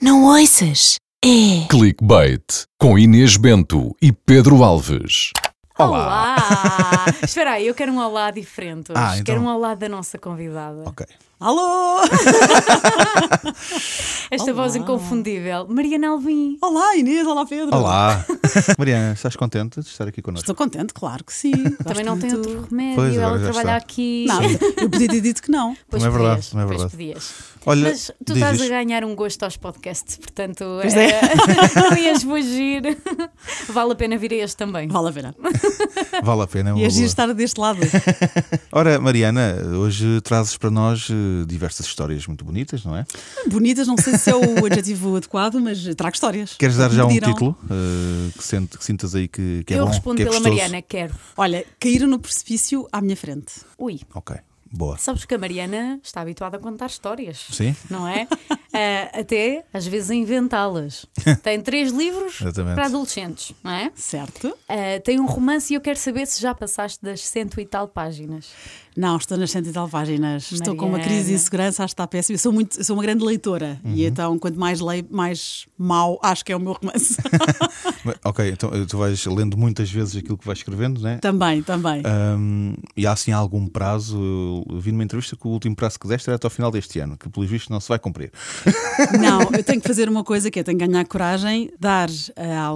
Não ouças? É. Clickbait com Inês Bento e Pedro Alves. Olá! Espera aí, eu quero um olá diferente hoje. Ah, então- Quero um olá da nossa convidada. Ok. Alô! Esta voz inconfundível. Mariana Alvim. Olá Inês, olá Pedro. Olá! Mariana, estás contente de estar aqui connosco? Estou contente, claro que sim. Também não tem muito. outro remédio. Pois, agora Ela já trabalha está. aqui. Nada, eu podia ter dito que não. Pois Não é verdade, podias, não é pois verdade. podias. Olha, Mas tu estás isto. a ganhar um gosto aos podcasts, portanto, Pois é. é. não ias fugir. Vale a pena vir a este também. Vale a pena. Vale a pena. é E agir estar deste lado. Ora, Mariana, hoje trazes para nós eh, diversas histórias muito bonitas, não é? Bonitas, não sei se é o adjetivo adequado, mas trago histórias. Queres dar já um título eh, que, sente- que sintas aí que, que é eu bom? respondo que é pela gostoso? Mariana, quero. Olha, caíram no precipício à minha frente. Ui, Ok, boa. sabes que a Mariana está habituada a contar histórias. Sim? não é? Ah, até às vezes a inventá-las. Tem três livros Exatamente. para adolescentes, não é? Certo? Ah, tem um romance e eu quero saber se já passaste das cento e tal páginas. Não, estou nas e tal páginas. Estou com uma Mariana. crise de insegurança, acho que está péssimo. Eu sou, muito, eu sou uma grande leitora Uhum. e então, quanto mais leio, mais mau acho que é o meu romance. Ok, então tu vais lendo muitas vezes aquilo que vais escrevendo, né? também, também. Ahm, e há assim algum prazo? Eu vi numa entrevista que o último prazo que deste era até ao final deste ano, que pelos vistos não se vai cumprir. Não, eu tenho que fazer uma coisa que é tenho que ganhar coragem, dar a,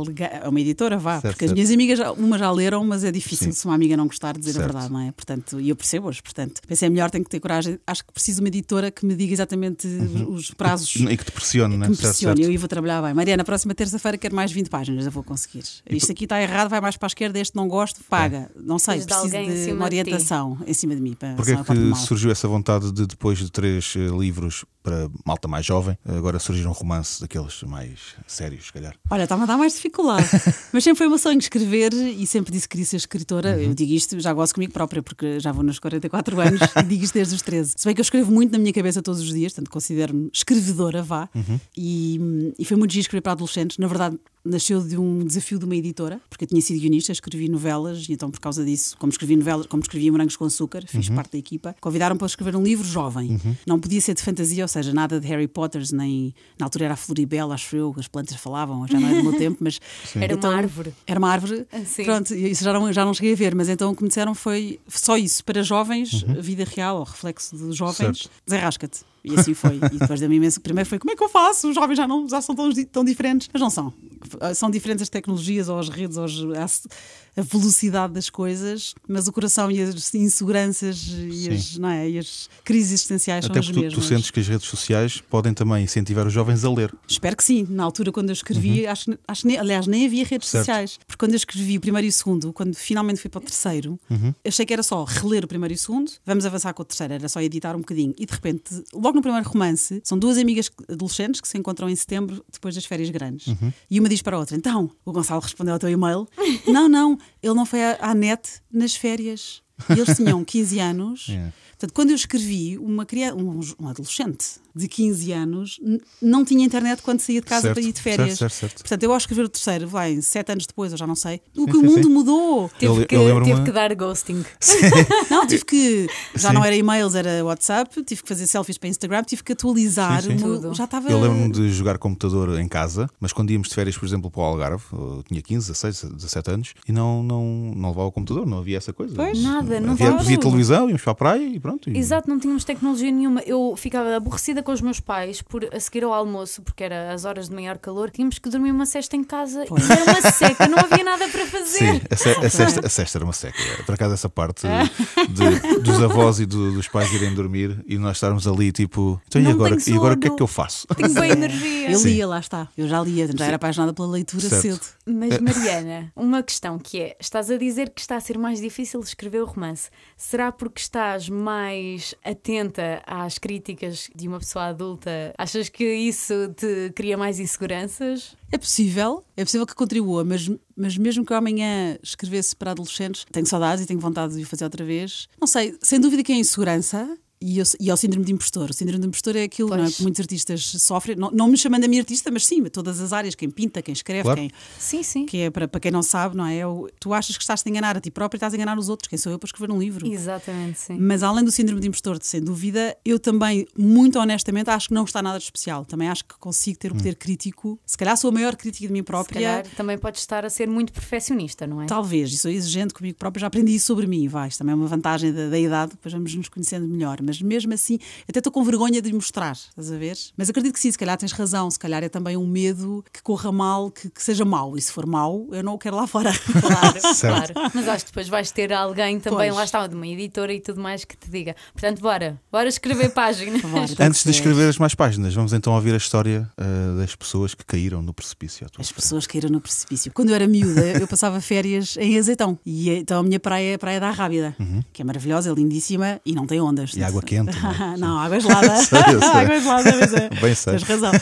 a uma editora, vá, Certo, porque as certo. minhas amigas, uma já leram, mas é difícil Sim. se uma amiga não gostar de dizer Certo. a verdade, não é? Portanto, e eu portanto, pensei é melhor, tenho que ter coragem. Acho que preciso de uma editora que me diga exatamente os prazos. E que te pressione, Que né? me Certo, pressione, certo. eu ia vou trabalhar bem. Mariana, próxima terça-feira quero mais 20 páginas, eu vou conseguir. Isto aqui está errado, vai mais para a esquerda, este não gosto, paga. Não sei, de preciso de uma de ti. orientação em cima de mim. Para Porquê porto que surgiu essa vontade de, depois de três eh, livros para malta mais jovem, agora surgir um romance daqueles mais sérios, se calhar? Olha, está-me a dar mais dificuldade. Mas sempre foi o meu sonho escrever e sempre disse que queria ser escritora. Eu digo isto, já gosto comigo própria, porque já vou nos 44 anos e digo isto desde os 13. Se bem que eu escrevo muito na minha cabeça todos os dias, portanto considero-me escrevedora, vá. E, e foi muito giro escrever para adolescentes. Na verdade, nasceu de um desafio de uma editora, porque eu tinha sido guionista, escrevi novelas e então por causa disso, como escrevi novelas, como escrevia Morangos com Açúcar, fiz parte da equipa, convidaram para escrever um livro jovem. Não podia ser de fantasia, ou seja, nada de Harry Potters, nem na altura era a Floribela, acho eu, as plantas falavam, já não é do meu tempo, mas Era então, uma árvore. Era uma árvore. Ah, sim. Pronto, e isso já não, já não cheguei a ver, mas então o que me disseram foi só isso. Para jovens, a vida real, ou reflexo dos jovens, Certo. desenrasca-te. E assim foi. E depois da minha imenso. Primeiro foi como é que eu faço? Os jovens já, não, já são tão, tão diferentes. Mas não são. São diferentes as tecnologias ou as redes, ou as- a, velocidade das coisas, mas o coração e as inseguranças e as, é, e as crises existenciais Até são porque as tu, tu mesmas. sentes que as redes sociais podem também incentivar os jovens a ler. Espero que sim. Na altura, quando eu escrevi, acho, que- acho nem, aliás, nem havia redes Certo. sociais. Porque quando eu escrevi o primeiro e o segundo, quando finalmente fui para o terceiro, achei que era só reler o primeiro e o segundo, vamos avançar com o terceiro, era só editar um bocadinho. E de repente, logo no primeiro romance, são duas amigas adolescentes que se encontram em setembro, depois das férias grandes. E uma diz para a outra: Então, o Gonçalo respondeu ao teu e-mail: Não, não, ele não foi à, à net nas férias. Eles tinham 15 anos. É. Portanto, quando eu escrevi, uma criança, um, um adolescente de 15 anos não tinha internet quando saía de casa Certo, para ir de férias. certo, certo, certo. Portanto, eu ao escrever o terceiro, vai, sete anos depois, eu já não sei, o que sim, o mundo sim. mudou. Teve, Eu- que, eu teve que dar ghosting. Não, tive que. Já Sim. não era e-mails, era WhatsApp, tive que fazer selfies para Instagram, tive que atualizar. Tudo. já estava. Eu lembro-me de jogar computador em casa, mas quando íamos de férias, por exemplo, para o Algarve, eu tinha 15, 16, 17 anos, e não, não, não levava o computador, não havia essa coisa. Pois. Nada, não havia, dava. havia televisão, íamos para a praia e pronto. E- Exato, não tínhamos tecnologia nenhuma. Eu ficava aborrecida com os meus pais por a seguir ao almoço, porque era as horas de maior calor, tínhamos que dormir uma cesta em casa Pois. e era uma seca, não havia nada para fazer. Sim, a, ce- a cesta, a cesta era uma seca. Por acaso, essa parte de- dos avós e do- dos pais irem dormir e nós estarmos ali, tipo, então e Não agora, tenho e agora o que é que eu faço? Tenho bem energia. Eu Sim. lia, lá está. Eu já lia, já era apaixonada pela leitura Certo. cedo. Mas, Mariana, uma questão que é: estás a dizer que está a ser mais difícil escrever o romance. Será porque estás mais atenta às críticas de uma pessoa adulta? Achas que isso te cria mais inseguranças? É possível, é possível que contribua, mas, mas mesmo que eu amanhã escrevesse para adolescentes, tenho saudades e tenho vontade de o fazer outra vez. Não sei, sem dúvida que é insegurança, E, eu, e ao síndrome de impostor. O síndrome de impostor é aquilo não é, que muitos artistas sofrem, não, não me chamando a mim artista, mas sim, todas as áreas, quem pinta, quem escreve, Claro. quem, Sim, sim. que é para, para quem não sabe, não é? É o- tu achas que estás a enganar a ti próprio e estás a enganar os outros. Quem sou eu para escrever um livro? Exatamente, sim. Mas além do síndrome de impostor, sem dúvida, eu também, muito honestamente, acho que não está nada de especial. Também acho que consigo ter o poder crítico. Se calhar sou a maior crítica de mim Se própria. calhar também pode estar a ser muito perfeccionista, não é? Talvez, e sou exigente comigo própria, já aprendi isso sobre mim, vais. Também é uma vantagem da, da idade, depois vamos nos conhecendo melhor. Mas mesmo assim, até estou com vergonha de mostrar, estás a ver? Mas acredito que sim, se calhar tens razão, se calhar é também um medo que corra mal, que, que seja mau. E se for mau, eu não o quero lá fora. Claro, claro. Mas acho que depois vais ter alguém também, Pois. lá está, de uma editora e tudo mais que te diga. Portanto, bora, bora escrever páginas. Bora, Antes de escrever as mais páginas, vamos então ouvir a história ah, das pessoas que caíram no precipício. à tua As frente. pessoas caíram no precipício. Quando eu era miúda, eu passava férias em Azeitão. E então a minha praia é a Praia da Rábida, que é maravilhosa, é lindíssima e não tem ondas. Uhum. E água quente, não é? não, água gelada. Sei, sei. água gelada, mas é. Bem sei. Tens razão.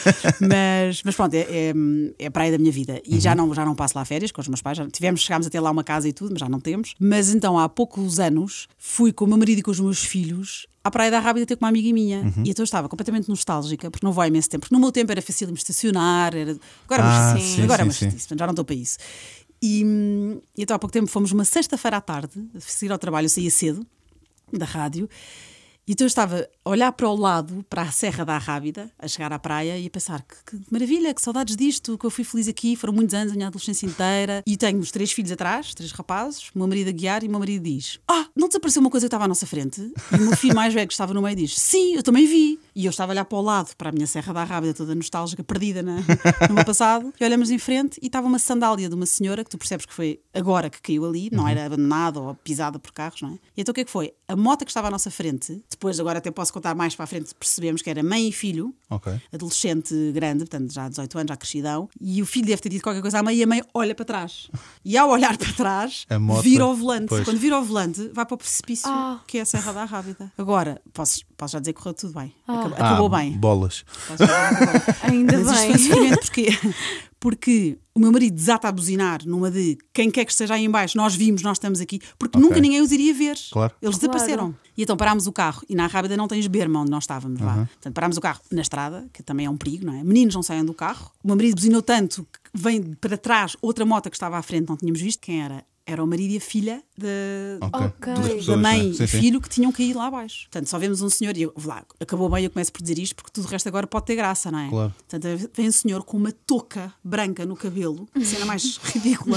Mas, mas pronto, é, é, é a praia da minha vida. E Uhum. já, não, já não passo lá férias com os meus pais. Já tivemos, chegámos a ter lá uma casa e tudo, mas já não temos. Mas então, há poucos anos, fui com o meu marido e com os meus filhos à Praia da Rábida ter com uma amiga minha. Uhum. E então eu estava completamente nostálgica, porque não vou há imenso tempo. Porque no meu tempo era fácil estacionar, era... agora, Ah, mas, sim, agora sim, mas sim. já não estou para isso. E, e então há pouco tempo fomos uma sexta-feira à tarde, a seguir ao trabalho, eu saía cedo da rádio. E então eu estava a olhar para o lado, para a Serra da Rábida, a chegar à praia e a pensar que, que maravilha, que saudades disto, que eu fui feliz aqui, foram muitos anos, a minha adolescência inteira. E tenho os três filhos atrás, três rapazes, o meu marido a guiar e o meu marido diz: Ah, não desapareceu uma coisa que estava à nossa frente? E o meu filho mais velho que estava no meio diz: Sim, eu também vi. E eu estava a olhar para o lado, para a minha Serra da Rábida, toda nostálgica, perdida na, no meu passado, e olhamos em frente e estava uma sandália de uma senhora que tu percebes que foi agora que caiu ali, não era abandonada ou pisada por carros, não é? E então o que é que foi? A moto que estava à nossa frente, depois agora até posso contar mais para a frente, percebemos que era mãe e filho, Ok. adolescente grande, portanto já há 18 anos, já crescidão, e o filho deve ter dito qualquer coisa à mãe e a mãe olha para trás. E ao olhar para trás, moto- vira ao volante. Pois. Quando vira ao volante, vai para o precipício, Ah. que é a Serra da Rábida. Agora, posso, posso já dizer que correu tudo bem. Ah, Acabou bem. Bolas. Posso já dizer que acabou bem. Ainda Mas isto bem. foi sofrimento porquê? Porque o meu marido desata a buzinar numa de quem quer que esteja aí em baixo, nós vimos, nós estamos aqui, porque Ok. nunca ninguém os iria ver. Claro. Eles Claro. desapareceram. E então parámos o carro e na Rábida não tens berma onde nós estávamos lá. Uhum. Portanto, parámos o carro na estrada, que também é um perigo, não é? Meninos não saiam do carro. O meu marido buzinou tanto que vem para trás outra moto que estava à frente, não tínhamos visto quem era. Era o marido e a filha de, Ok. Ok. Duas Da pessoas, da mãe né? Sim, e sim. filho que tinham caído lá abaixo. Portanto, só vemos um senhor e eu, lá, acabou bem, eu começo por dizer isto porque tudo o resto agora pode ter graça, não é? Claro. Portanto, vem um senhor com uma touca branca no cabelo, cena mais ridícula,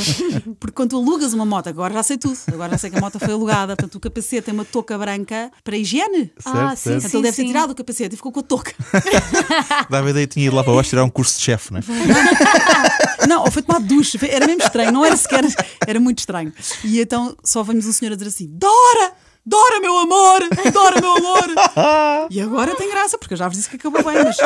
porque quando tu alugas uma moto, agora já sei tudo, agora já sei que a moto foi alugada, portanto o capacete tem uma touca branca para higiene. Ah, Certo, sim, certo. Portanto, ele deve ter sim. tirado o capacete e ficou com a touca. Dava a ideia que tinha ido lá para baixo tirar um curso de chefe, não é? Não, ou foi tomar duche, foi- era mesmo estranho, não era sequer, era muito estranho. E então só vemos um senhor a dizer assim: Dora! Dora, meu amor! Dora, meu amor! E agora tem graça, porque eu já vos disse que acabou bem, mas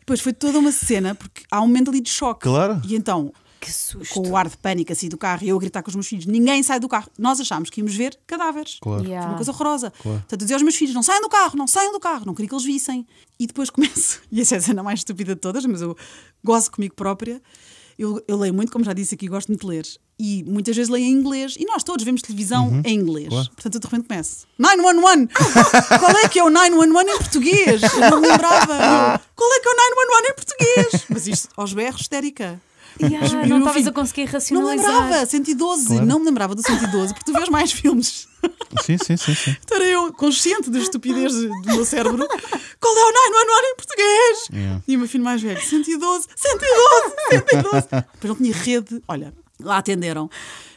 depois foi toda uma cena, porque há um momento ali de choque. Claro. E então, Que susto. com o ar de pânico assim do carro e eu a gritar com os meus filhos, ninguém sai do carro. Nós achámos que íamos ver cadáveres. Claro. Foi Yeah. uma coisa horrorosa. Portanto, eu dizia aos meus filhos: não saiam do carro, não saiam do carro, não queria que eles vissem. E depois começo, e essa é a cena mais estúpida de todas, mas eu gozo comigo própria. Eu, eu leio muito, como já disse aqui, gosto muito de ler. E muitas vezes leio em inglês. E nós todos vemos televisão em inglês. claro. Portanto, eu de repente começo: 911! Qual é que é o 911 em português? Eu não me lembrava. Qual é que é o 911 em português? Mas isto aos berros, histérica. Yeah, não estavas a conseguir Não me racionalizar. lembrava, 112, Claro. não me lembrava do 112, porque tu vês mais filmes. Sim, sim, sim, sim. Então era eu, consciente da estupidez do meu cérebro. Qual é o 911 em português? Yeah. E o meu filho mais velho, 112, 112, 112. Depois não tinha rede. Olha, lá atenderam.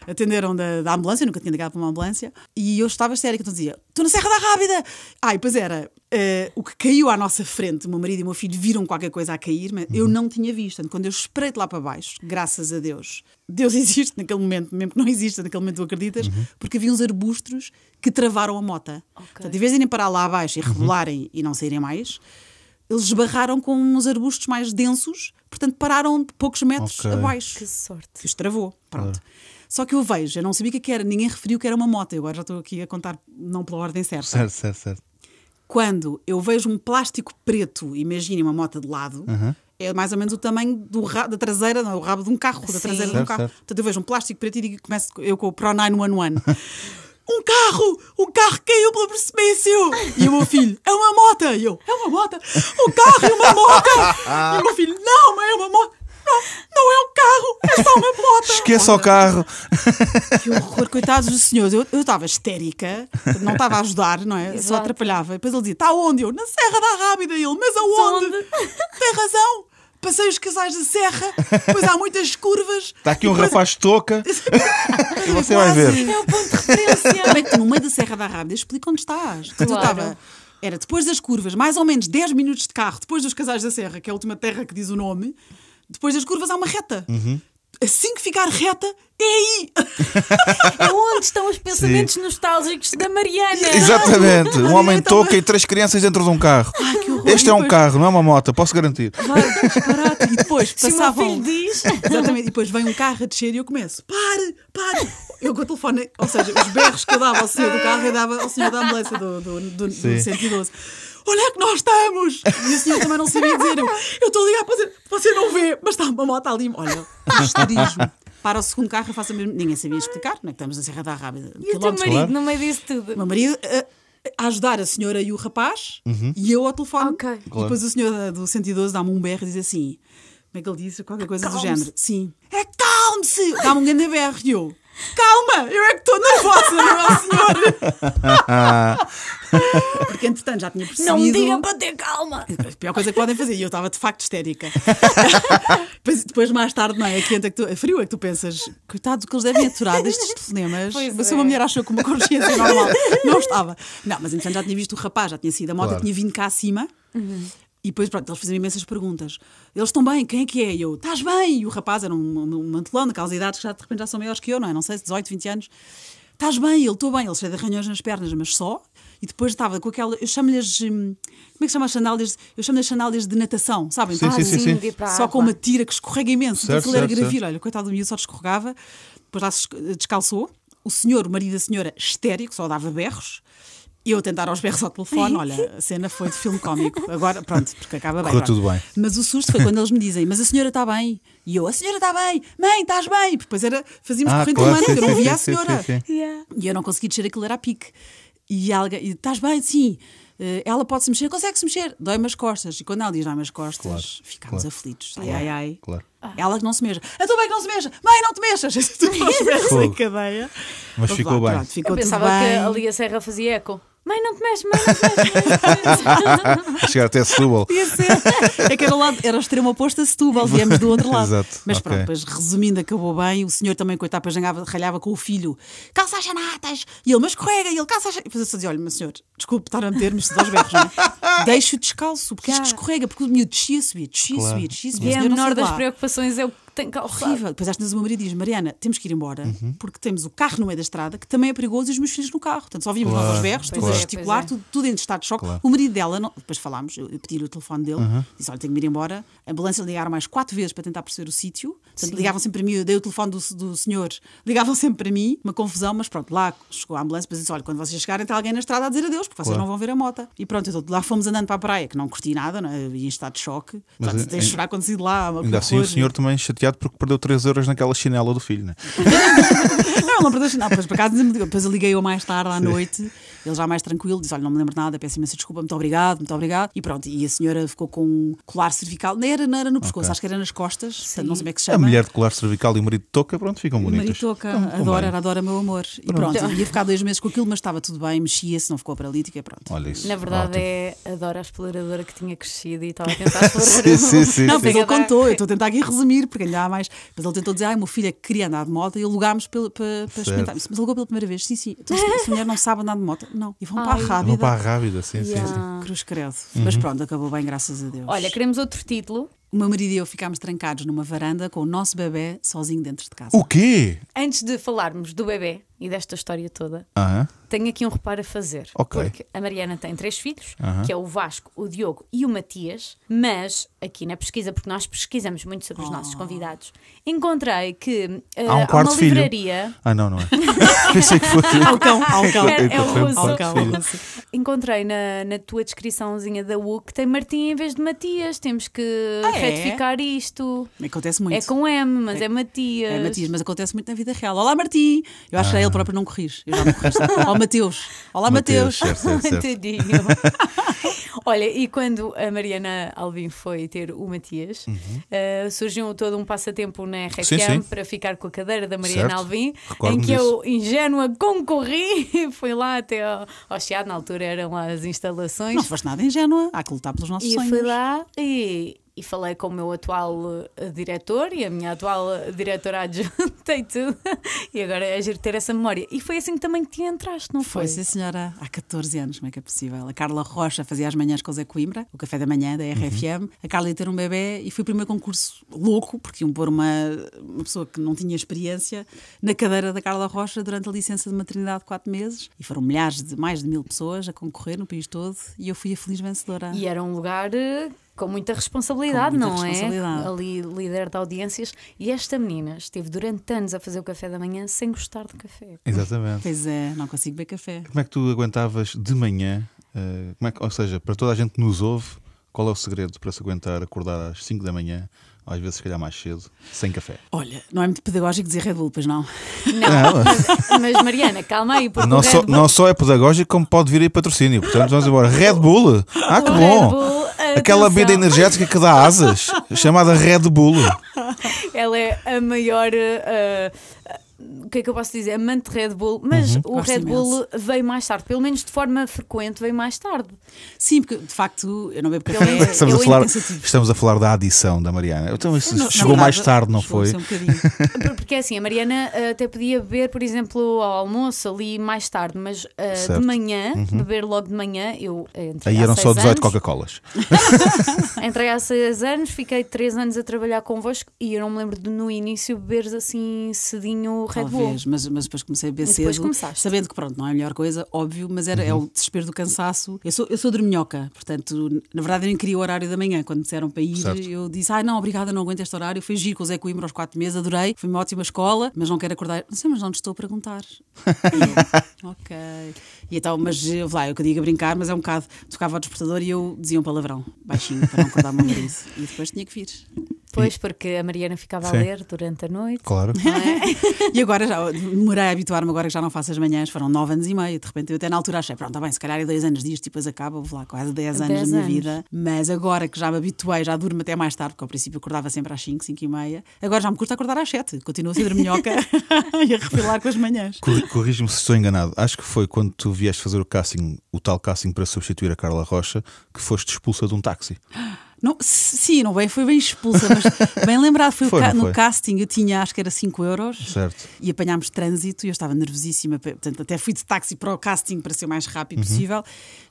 Atenderam da, da ambulância, nunca tinha ligado para uma ambulância. E eu estava histérica, então dizia: Estou na Serra da Rábida. Ah, e depois era eh, o que caiu à nossa frente. O meu marido e o meu filho viram qualquer coisa a cair, mas eu não tinha visto. Quando eu esperei de lá para baixo, graças a Deus, Deus existe naquele momento, mesmo que não exista, naquele momento tu acreditas, porque havia uns arbustos que travaram a mota. Portanto, em vez de irem parar lá abaixo e rebolarem e não saírem mais, eles esbarraram com uns arbustos mais densos, portanto pararam poucos metros Ok. abaixo. Que sorte. Que os travou. Pronto. Só que eu vejo, eu não sabia o que é era, ninguém referiu que era uma moto. Eu agora já estou aqui a contar, não pela ordem certa. Certo, certo, certo. Quando eu vejo um plástico preto, imagine uma moto de lado, é mais ou menos o tamanho do da traseira, não, o rabo de um carro, da Sim. traseira de um Certo, carro. certo. Portanto, eu vejo um plástico preto e digo, começo eu com o Pro 911. um carro, um carro caiu pelo precipício. E o meu filho, é uma moto. E eu, é uma moto, um carro e uma moto. E o meu filho, não, mas é uma moto. Não, não é um carro, é só uma moto. Esqueça o carro. Que horror, coitados dos senhores. Eu eu estava histérica, não estava a ajudar, não é? Só Exato. atrapalhava. E depois ele dizia: Está onde? Eu, na Serra da Rábida. E ele, mas aonde? Onde? Tem razão. Passei os casais da Serra, depois há muitas curvas. Está aqui um Depois- rapaz de touca e você vai ver. É o ponto de referência. Como é que tu, no meio da Serra da Rábida, explica onde estás? Eu Claro. estava. Era depois das curvas, mais ou menos 10 minutos de carro, depois dos Casais da Serra, que é a última terra que diz o nome. Depois das curvas há uma reta. Assim que ficar reta, é aí! É onde estão os pensamentos nostálgicos da Mariana. Exatamente. Um homem de Então- touca e três crianças dentro de um carro. Ai, que horror. Este é um depois- carro, não é uma moto, posso garantir. Disparate. E depois Se o passavam. filho diz. Exatamente, e depois vem um carro a descer e eu começo: pare, pare! Eu com o telefone, ou seja, os berros que eu dava ao senhor do carro, eu dava ao senhor da ambulância do, do, do, do Sim. 112. Onde é que nós estamos? E o senhor também não sabia dizer. Eu estou a ligar para você, você não vê, mas está uma moto ali. Olha, histerismo. Para o segundo carro, eu faço a mesma. Ninguém sabia explicar, não é que estamos na Serra da Rábida. E o teu marido no meio disso tudo. O meu marido a, a ajudar a senhora e o rapaz e eu ao telefone. Ok. E depois o senhor do 112 dá-me um berro e diz assim: Como é que ele disse? Qualquer coisa do género. Sim. É calme-se! Dá-me um grande berro e eu. Calma! Eu é que estou nervosa, não é o senhor? Porque entretanto já tinha percebido. Não me diga para ter calma. A pior coisa que podem fazer. E eu estava de facto histérica. depois, depois, mais tarde, não é? Quente, é, que tu, é frio, é que tu pensas, coitado que eles devem aturar destes telefonemas. Mas é. se uma mulher achou que uma consciência normal não estava. Não, mas entretanto já tinha visto o rapaz, já tinha sido a moto, Claro. tinha vindo cá acima. E depois, pronto, eles fizeram imensas perguntas. Eles estão bem, quem é que é? E eu, estás bem? E o rapaz era um, um, mantelão, daquelas idades que já de repente já são maiores que eu, não é? Não sei, 18, 20 anos. Estás bem? Ele, estou bem. Ele cheio de arranhões nas pernas, mas só. E depois estava com aquela, eu chamo-lhes, hum, como é que se chama as sandálias? Eu chamo-lhe as sandálias de natação, sabem? Sim, Ah, sim, sim, sim. Só com uma tira que escorrega imenso. Certo, Aquilo era certo, gravir. Olha, coitado do miúdo, só descorregava. Depois lá se esc- descalçou. O senhor, o marido da senhora, histérico, só dava berros. Eu a tentar aos berros ao telefone. Olha, a cena foi de filme cómico. Agora, pronto, porque acaba bem. Correu tudo bem. Mas o susto foi quando eles me dizem: Mas a senhora está bem? E eu: A senhora está bem? Mãe, estás bem? Porque depois era, fazíamos Ah, corrente claro, humana, sim, que eu não via a senhora. sim, sim. Yeah. E eu não consegui descer aquilo, era a pique. E alguém, estás bem? Sim. Eh, ela pode se mexer, consegue se mexer, dói-me as costas. E quando ela diz dói-me as costas, Claro, ficámos claro. aflitos. Ai, ai, ai. Claro. Ela que não se mexa. Eu também que não se mexa. Mãe, não te mexas. Tudo aos berros em Fogo. cadeia. Mas Vamos ficou lá, bem. Pronto, ficou Eu pensava que bem. ali a serra fazia eco. Mãe, não te mexes, mãe, não te mãe. A chegar até Setúbal. Podia ser. É que era o, lado, era o extremo oposto a Setúbal, viemos do outro lado. Exato, Mas ok. pronto, depois resumindo, acabou bem. O senhor também, coitado, depois ralhava, ralhava com o filho: calça as chanatas. E ele, mas escorrega. E ele, calça as. E depois eu só dizia: olha, meu senhor, desculpe estar a meter-me isto aos berros, não é? Deixe-o descalço, porque isto escorrega, porque o miúdo descia, subia, descia, Claro. subia, descia, subia. E O é a menor das preocupações é o tem calçado. Horrível. Depois às vezes o meu marido diz: Mariana, temos que ir embora porque temos o carro no meio da estrada que também é perigoso e os meus filhos no carro. Portanto, só vimos Claro, novos berros, tudo Pois a é, gesticular, é. tudo, tudo em estado de choque. Claro. O marido dela, não- depois falámos, eu, eu pedi-lhe o telefone dele, disse: Olha, tenho que me ir embora. A ambulância ligaram mais quatro vezes para tentar perceber o sítio. Portanto, ligavam sempre para mim, eu dei o telefone do, do senhor, ligavam sempre para mim, uma confusão, mas pronto, lá chegou a ambulância, depois disse: Olha, quando vocês chegarem, tem alguém na estrada a dizer adeus, porque vocês Claro. não vão ver a moto. E pronto, então, lá fomos andando para a praia, que não curti nada, não é? Em estado de choque. Mas Portanto, é- tens de chorar quando saí de lá. que Ainda assim o senhor também chateado porque perdeu 3 euros naquela chinela do filho, né? Não, ele não perdeu sinal. Depois, por acaso, depois eu liguei-o mais tarde à noite, ele já mais tranquilo, disse: Olha, não me lembro nada, peço imensa desculpa, muito obrigado, muito obrigado. E pronto, e a senhora ficou com um colar cervical, não era, não era no pescoço, Ok. acho que era nas costas, portanto, não sei como é que se A chama. mulher de colar cervical e o marido de touca, pronto, ficam O bonitas. marido toca, Ficam- ficam adora, bem. era adora meu amor. E pronto, ia ficar dois meses com aquilo, mas estava tudo bem, mexia-se, não ficou paralítica, pronto. Olha isso. Na verdade, ótimo. é a Dora a exploradora que tinha crescido e estava a tentar explorar Sim, o- sim, sim, não, sim. ele contou, eu estou a tentar aqui resumir, porque ainda há mais. Mas ele tentou dizer, ai, meu filho é que queria andar de moto e alugámos para, para experimentar. Mas alugou pela primeira vez, sim, sim. Então, se a mulher não sabe andar de moto, não. E vão para a Ai. rábida. Vão para a rábida, sim, sim, sim. Yeah. Cruz credo. Mas pronto, acabou bem, graças a Deus. Olha, queremos outro título. O meu marido e eu ficámos trancados numa varanda com o nosso bebê sozinho dentro de casa. O quê? Antes de falarmos do bebê e desta história toda, Aham. tenho aqui um reparo a fazer. Ok. Porque a Mariana tem três filhos, Aham. que é o Vasco, o Diogo e o Matias, mas aqui na pesquisa, porque nós pesquisamos muito sobre os nossos convidados, encontrei que eh, Há um quarto uma filho. livraria. Ah, não, não é. Pensei que fosse. Ao cão, ao cão. É, é o Foi um russo. quarto Ao filho. cão. Encontrei na, na tua descriçãozinha da U que tem Martim em vez de Matias. Temos que Ah, é? retificar isto. Acontece muito. É com M, mas é, Matias. É, Matias, mas acontece muito na vida real. Olá, Martim! Eu acho que Ah. Ele próprio não corrige. Eu já me corrijo. Ó Mateus. Olá, Mateus, Mateus. certo, certo, certo. Tadinho. Olha, e quando a Mariana Alvim foi ter o Matias, eh, surgiu todo um passatempo na RFM Uhum. Sim, sim. para ficar com a cadeira da Mariana Certo. Alvim, em que eu, ingênua, concorri. Fui lá até ao, ao Chiado, na altura eram lá as instalações. Não foste nada ingênua. Há que lutar pelos nossos E sonhos. fui lá e, e falei com o meu atual eh, diretor e a minha atual eh, diretora adjunta e tudo. E agora é giro ter essa memória. E foi assim que também te entraste, não foi? Foi, sim, senhora. Há 14 anos, como é que é possível? A Carla Rocha fazia as manhãs com o Zé Coimbra, o café da manhã da RFM. A Carla ia ter um bebê e foi o primeiro concurso louco, porque iam pôr uma, uma pessoa que não tinha experiência na cadeira da Carla Rocha durante a licença de maternidade de 4 meses. E foram milhares de, mais de mil pessoas a concorrer no país todo e eu fui a feliz vencedora. E era um lugar eh, com muita responsabilidade, Com muita não responsabilidade. é? Ali, líder de audiências. E esta menina esteve durante anos a fazer o café da manhã sem gostar de café. Exatamente. Pois é, não consigo beber café. Como é que tu aguentavas de manhã? eh, como é que- ou seja, para toda a gente que nos ouve, qual é o segredo para se aguentar acordar às 5 da manhã, às vezes se calhar mais cedo, sem café? Olha, não é muito pedagógico dizer Red Bull, pois não? Não, mas, mas Mariana, calma aí, porque Não só, Bull- não só é pedagógico, como pode vir aí patrocínio. Portanto, vamos embora. Red Bull! Ah, que o bom! Red Bull, Aquela bebida energética que dá asas, chamada Red Bull. Ela é a maior. eh, o que é que eu posso dizer? Amante de Red Bull, mas Uhum. o Gosto Red imenso. Bull veio mais tarde, pelo menos de forma frequente, veio mais tarde. Sim, porque de facto eu não bebo Ele café. é- Estamos a, Eu falar, estamos a falar da adição da Mariana. Então, isso Não, chegou verdade, mais tarde, não foi? um Porque é assim, a Mariana eh, até podia beber, por exemplo, ao almoço ali mais tarde, mas. Uhum. de manhã, beber logo de manhã, eu eh, entrei Aí há eram só seis 18 anos, Coca-Colas. Entrei há seis anos, fiquei três anos a trabalhar convosco e eu não me lembro de no início beberes assim cedinho Red Bull. Talvez, mas, mas depois comecei a beber depois cedo, começaste. sabendo que pronto, não é a melhor coisa, óbvio, mas era, é Uhum. o desespero do cansaço. Eu sou, eu sou dorminhoca, portanto, na verdade eu nem queria o horário da manhã. Quando disseram para ir, Certo. eu disse: ai não, obrigada, não aguento este horário. Fui giro com o Zé Coimbra aos quatro meses, adorei, foi uma ótima escola, mas não quero acordar. Não sei, mas não te estou a perguntar. E eu, ok. E então, mas eu, lá, eu que digo a brincar, mas é um bocado, tocava ao despertador e eu dizia um palavrão, baixinho, para não acordar o meu marido. E depois tinha que vir. Pois, porque a Mariana ficava Sim. a ler durante a noite. Claro. é? E agora já demorei a habituar-me, agora que já não faço as manhãs, foram nove anos e meio. De repente eu até na altura achei, pronto, está bem, se calhar é dois anos disto e depois acaba, vou lá, quase dez anos Dez da minha anos. vida. Mas agora que já me habituei, já durmo até mais tarde, porque ao princípio acordava sempre às cinco, cinco e meia. Agora já me custa acordar às sete, continuo a ser dorminhoca e a refilar com as manhãs. Corri- Corrige-me se estou enganado. Acho que foi quando tu vieste fazer o casting, o tal casting para substituir a Carla Rocha, que foste expulsa de um táxi. Não, sim, não bem, foi bem expulsa, mas bem lembrado, foi, Foi, ca- no foi? casting eu tinha acho que era 5 euros. Certo. e apanhámos trânsito e eu estava nervosíssima, portanto, até fui de táxi para o casting para ser o mais Uhum. rápido possível.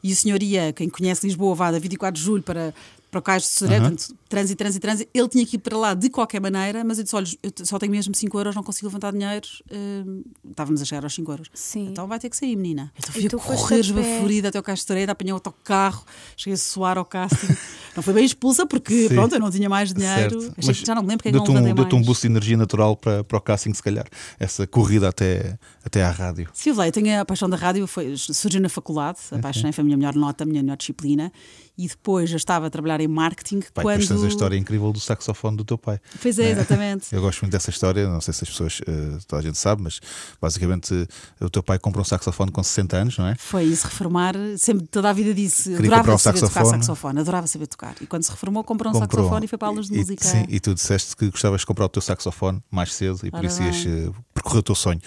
E o senhor ia, quem conhece Lisboa, vá da 24 de julho para, para o Cais de Soré, Uhum. trânsito, trânsito, trânsito. Ele tinha que ir para lá de qualquer maneira, mas eu disse: olha, eu só tenho mesmo 5 euros, não consigo levantar dinheiro. Hum, estávamos a chegar aos 5 euros. Sim. Então vai ter que sair, menina. Então fui a correr a esbaforida até ao Cais de Soré, apanhei o autocarro, cheguei a suar ao casting. não foi bem expulsa porque, Sim. pronto, eu não tinha mais dinheiro. Certo. Achei que já não me lembro porque é que não um, levantei deu-te um mais. boost de energia natural para, para o casting, se calhar. Essa corrida até, até à rádio. Sim, eu tenho a paixão da rádio, foi, surgiu na faculdade, apaixonei, foi a minha melhor nota, a minha melhor disciplina, e depois já estava a trabalhar em marketing Pai, quando. depois tens a história incrível do saxofone do teu pai. Pois é, exatamente. Eu gosto muito dessa história, não sei se as pessoas, eh, toda a gente sabe, mas basicamente eh, o teu pai comprou um saxofone com 60 anos, não é? Foi isso reformar, sempre toda a vida disse, Queria adorava um saber tocar saxofone. saxofone, adorava saber tocar. E quando se reformou, comprou um Comprou. saxofone e foi para aulas de E- música. Sim, e tu disseste que gostavas de comprar o teu saxofone mais cedo e por Ora isso ias bem. eh, percorrer o teu sonho.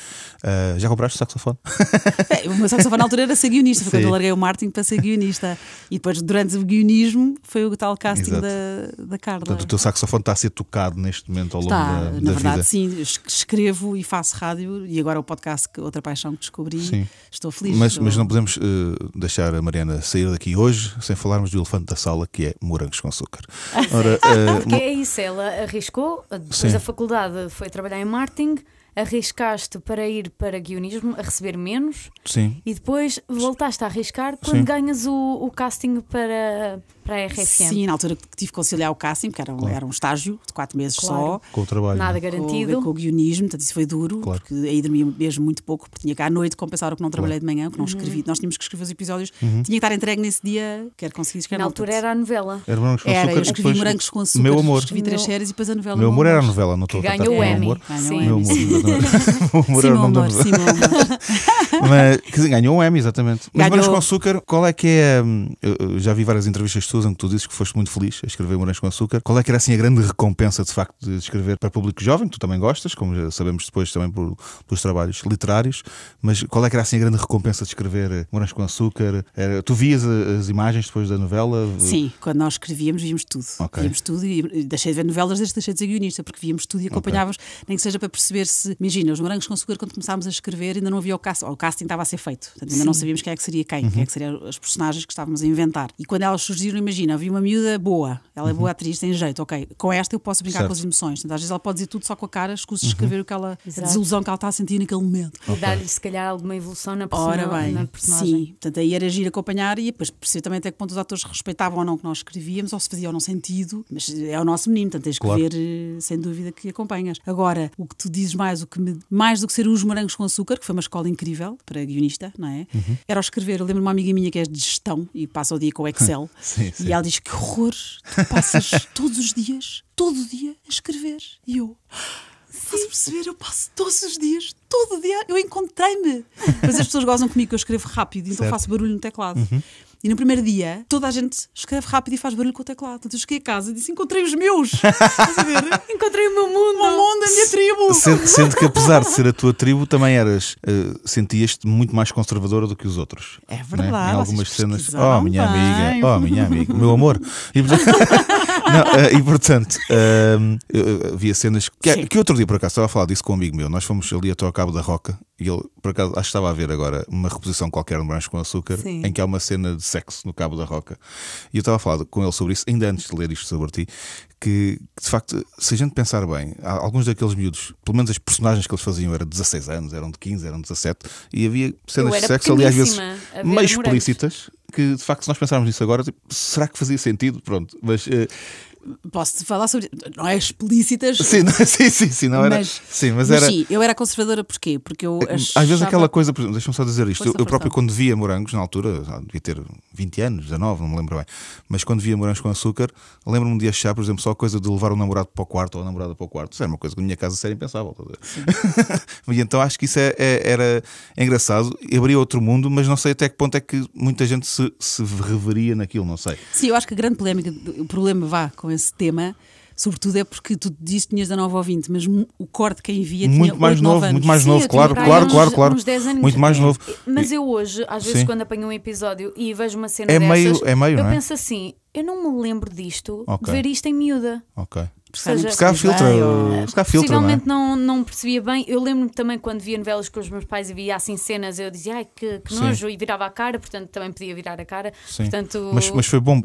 Ah, já compraste o saxofone? É, o meu saxofone na altura era ser guionista, foi Sim. quando eu larguei o marketing para ser guionista. E depois, durante o guionismo, foi o tal casting Exato. da, da Carla. Portanto, o teu saxofone está a ser tocado neste momento ao longo Está, da, na da verdade, vida. sim, es- escrevo e faço rádio e agora o podcast, que outra paixão que descobri, Sim. estou feliz. Mas, estou- mas não podemos eh, deixar a Mariana sair daqui hoje sem falarmos do elefante da sala, que é morangos com açúcar. Ora, eh, Porque é isso, ela arriscou, depois Sim. da faculdade foi trabalhar em marketing, arriscaste para ir para guionismo, a receber menos, sim, e depois voltaste a arriscar quando Sim. ganhas o, o casting para, para a RFM. Sim, na altura que tive que conciliar o casting, porque era um, era um estágio de quatro meses Claro. só. Com o trabalho. Nada é? garantido. Com, com o guionismo, portanto isso foi duro, Claro. porque aí dormia mesmo muito pouco, porque tinha que à noite compensar o que não trabalhei de manhã, o que não Uhum. escrevi. Nós tínhamos que escrever os episódios, tinha que estar entregue nesse dia, quer conseguir escrever. Na altura era a novela. Era morangos com Era, açúcar. eu e escrevi morangos com açúcar, Meu amor. escrevi três séries e depois a novela. Meu amor era a novela, não estou a ganhou o Emmy. amor. Ganhou Sim. o Meu Emmy, amor. sim. O era meu o nome da amor, novela. sim, meu amor. Mas, quer dizer, ganhou um Emmy, exatamente. Mas Morangos com Açúcar, qual é que é. hum, Eu eu já vi várias entrevistas tuas em que tu dizes que foste muito feliz a escrever Morangos com Açúcar. Qual é que era assim a grande recompensa de facto de escrever para público jovem, que tu também gostas, como já sabemos depois também por, pelos trabalhos literários, mas qual é que era assim a grande recompensa de escrever eh, Morangos com Açúcar? Era- tu vias a- as imagens depois da novela? Sim, quando nós escrevíamos, víamos tudo. Ok. Víamos tudo e deixei de ver novelas desde deixei de ser guionista, porque víamos tudo e acompanhávamos, nem que seja para perceber se. Imagina, os morangos com açúcar, quando começámos a escrever, ainda não havia o casting, o casting estava a ser feito. Portanto, ainda não sabíamos quem é que seria quem, Uhum. quem é que seriam as personagens que estávamos a inventar. E quando elas surgiram, imagina, havia uma miúda boa, ela é boa atriz, tem jeito, ok. Com esta eu posso brincar Uhum. Certo. Uhum. com as emoções. Portanto, às vezes ela pode dizer tudo só com a cara, escusa de escrever o que ela, a Exato. desilusão que ela está a sentir naquele momento. E dar-lhe, se calhar, alguma evolução na, Ora persona- bem, na personagem. sim. Portanto, aí era agir, acompanhar e depois perceber também até que ponto os atores respeitavam ou não o que nós escrevíamos, ou se fazia ou não sentido. Mas é o nosso menino, portanto tens que Claro. ver, eh, sem dúvida, que acompanhas. Agora, o que tu dizes mais, o que me- mais do que ser os morangos com açúcar, que foi uma escola incrível para guionista, não é? Uhum. Era ao escrever. Eu lembro de uma amiga minha que é de gestão e passa o dia com o Excel. Sim, sim. E ela diz que horror, tu passas todos os dias, todo o dia, a escrever. E eu. Estás a perceber? Eu passo todos os dias, todo dia, eu encontrei-me. Mas as pessoas gozam comigo que eu escrevo rápido, então Certo. Uhum. faço barulho no teclado. E no primeiro dia, toda a gente escreve rápido e faz barulho com o teclado. Portanto, eu cheguei a casa e disse: Encontrei os meus. Estás a ver? Encontrei o meu mundo! O meu mundo, a minha tribo. Sendo, sendo que apesar de ser a tua tribo, também eras, eh, sentias-te muito mais conservadora do que os outros. É né? verdade, Em algumas cenas. Oh, minha bem. amiga, oh, minha amiga, meu amor. E Não, eh, e, portanto eu havia cenas que, que outro dia, por acaso, estava a falar disso com um amigo meu. Nós fomos ali até ao Cabo da Roca e ele, por acaso, acho que estava a ver agora uma reposição qualquer no Branco com Açúcar Sim. em que há uma cena de sexo no Cabo da Roca. E eu estava a falar com ele sobre isso, ainda antes de ler isto sobre ti, que de facto, se a gente pensar bem, alguns daqueles miúdos, pelo menos as personagens que eles faziam eram de 16 anos, eram de 15, eram de 17, e havia cenas de sexo ali às vezes meio explícitas. Que de facto, se nós pensarmos nisso agora, tipo, será que fazia sentido? Pronto, mas eh, Posso-te falar sobre. Não é explícitas. sim, não- sim, sim, sim, não era. Mas- sim, mas, Mas era. sim, eu era conservadora porquê? Porque eu Às vezes achava- aquela coisa, deixa-me só dizer isto. Força, eu, próprio, quando via morangos, na altura, devia ter 20 anos, 19, não me lembro bem, mas quando via morangos com açúcar, lembro-me de achar, por exemplo, só a coisa de levar o namorado para o quarto ou a namorada para o quarto. Isso era uma coisa que na minha casa seria impensável. e então acho que isso é, é- era engraçado, abria outro mundo, mas não sei até que ponto é que muita gente se, se reveria naquilo, não sei. Sim, eu acho que a grande polémica, o problema vá com esse tema, sobretudo é porque tu disse que tinhas 19 ou 20, mas o corte quem via tinha Muito mais 8, novo, 9 anos. muito mais Sim, novo, claro, claro, uns- claro, claro. uns 10 anos. Muito mais novo. Mas eu hoje, às vezes, Sim. quando apanho um episódio e vejo uma cena É dessas, meio- é meio, eu não é? penso assim, eu não me lembro disto, Ok. de ver isto em miúda. Ok. Seja, Se percebes filtra, ou- se calhar filtra, não é? Possivelmente não, não percebia bem. Eu lembro-me também quando via novelas com os meus pais e via assim cenas, eu dizia, ai que, que Sim. nojo, e virava a cara, portanto também podia virar a cara. Sim. Portanto, Mas, mas foi bom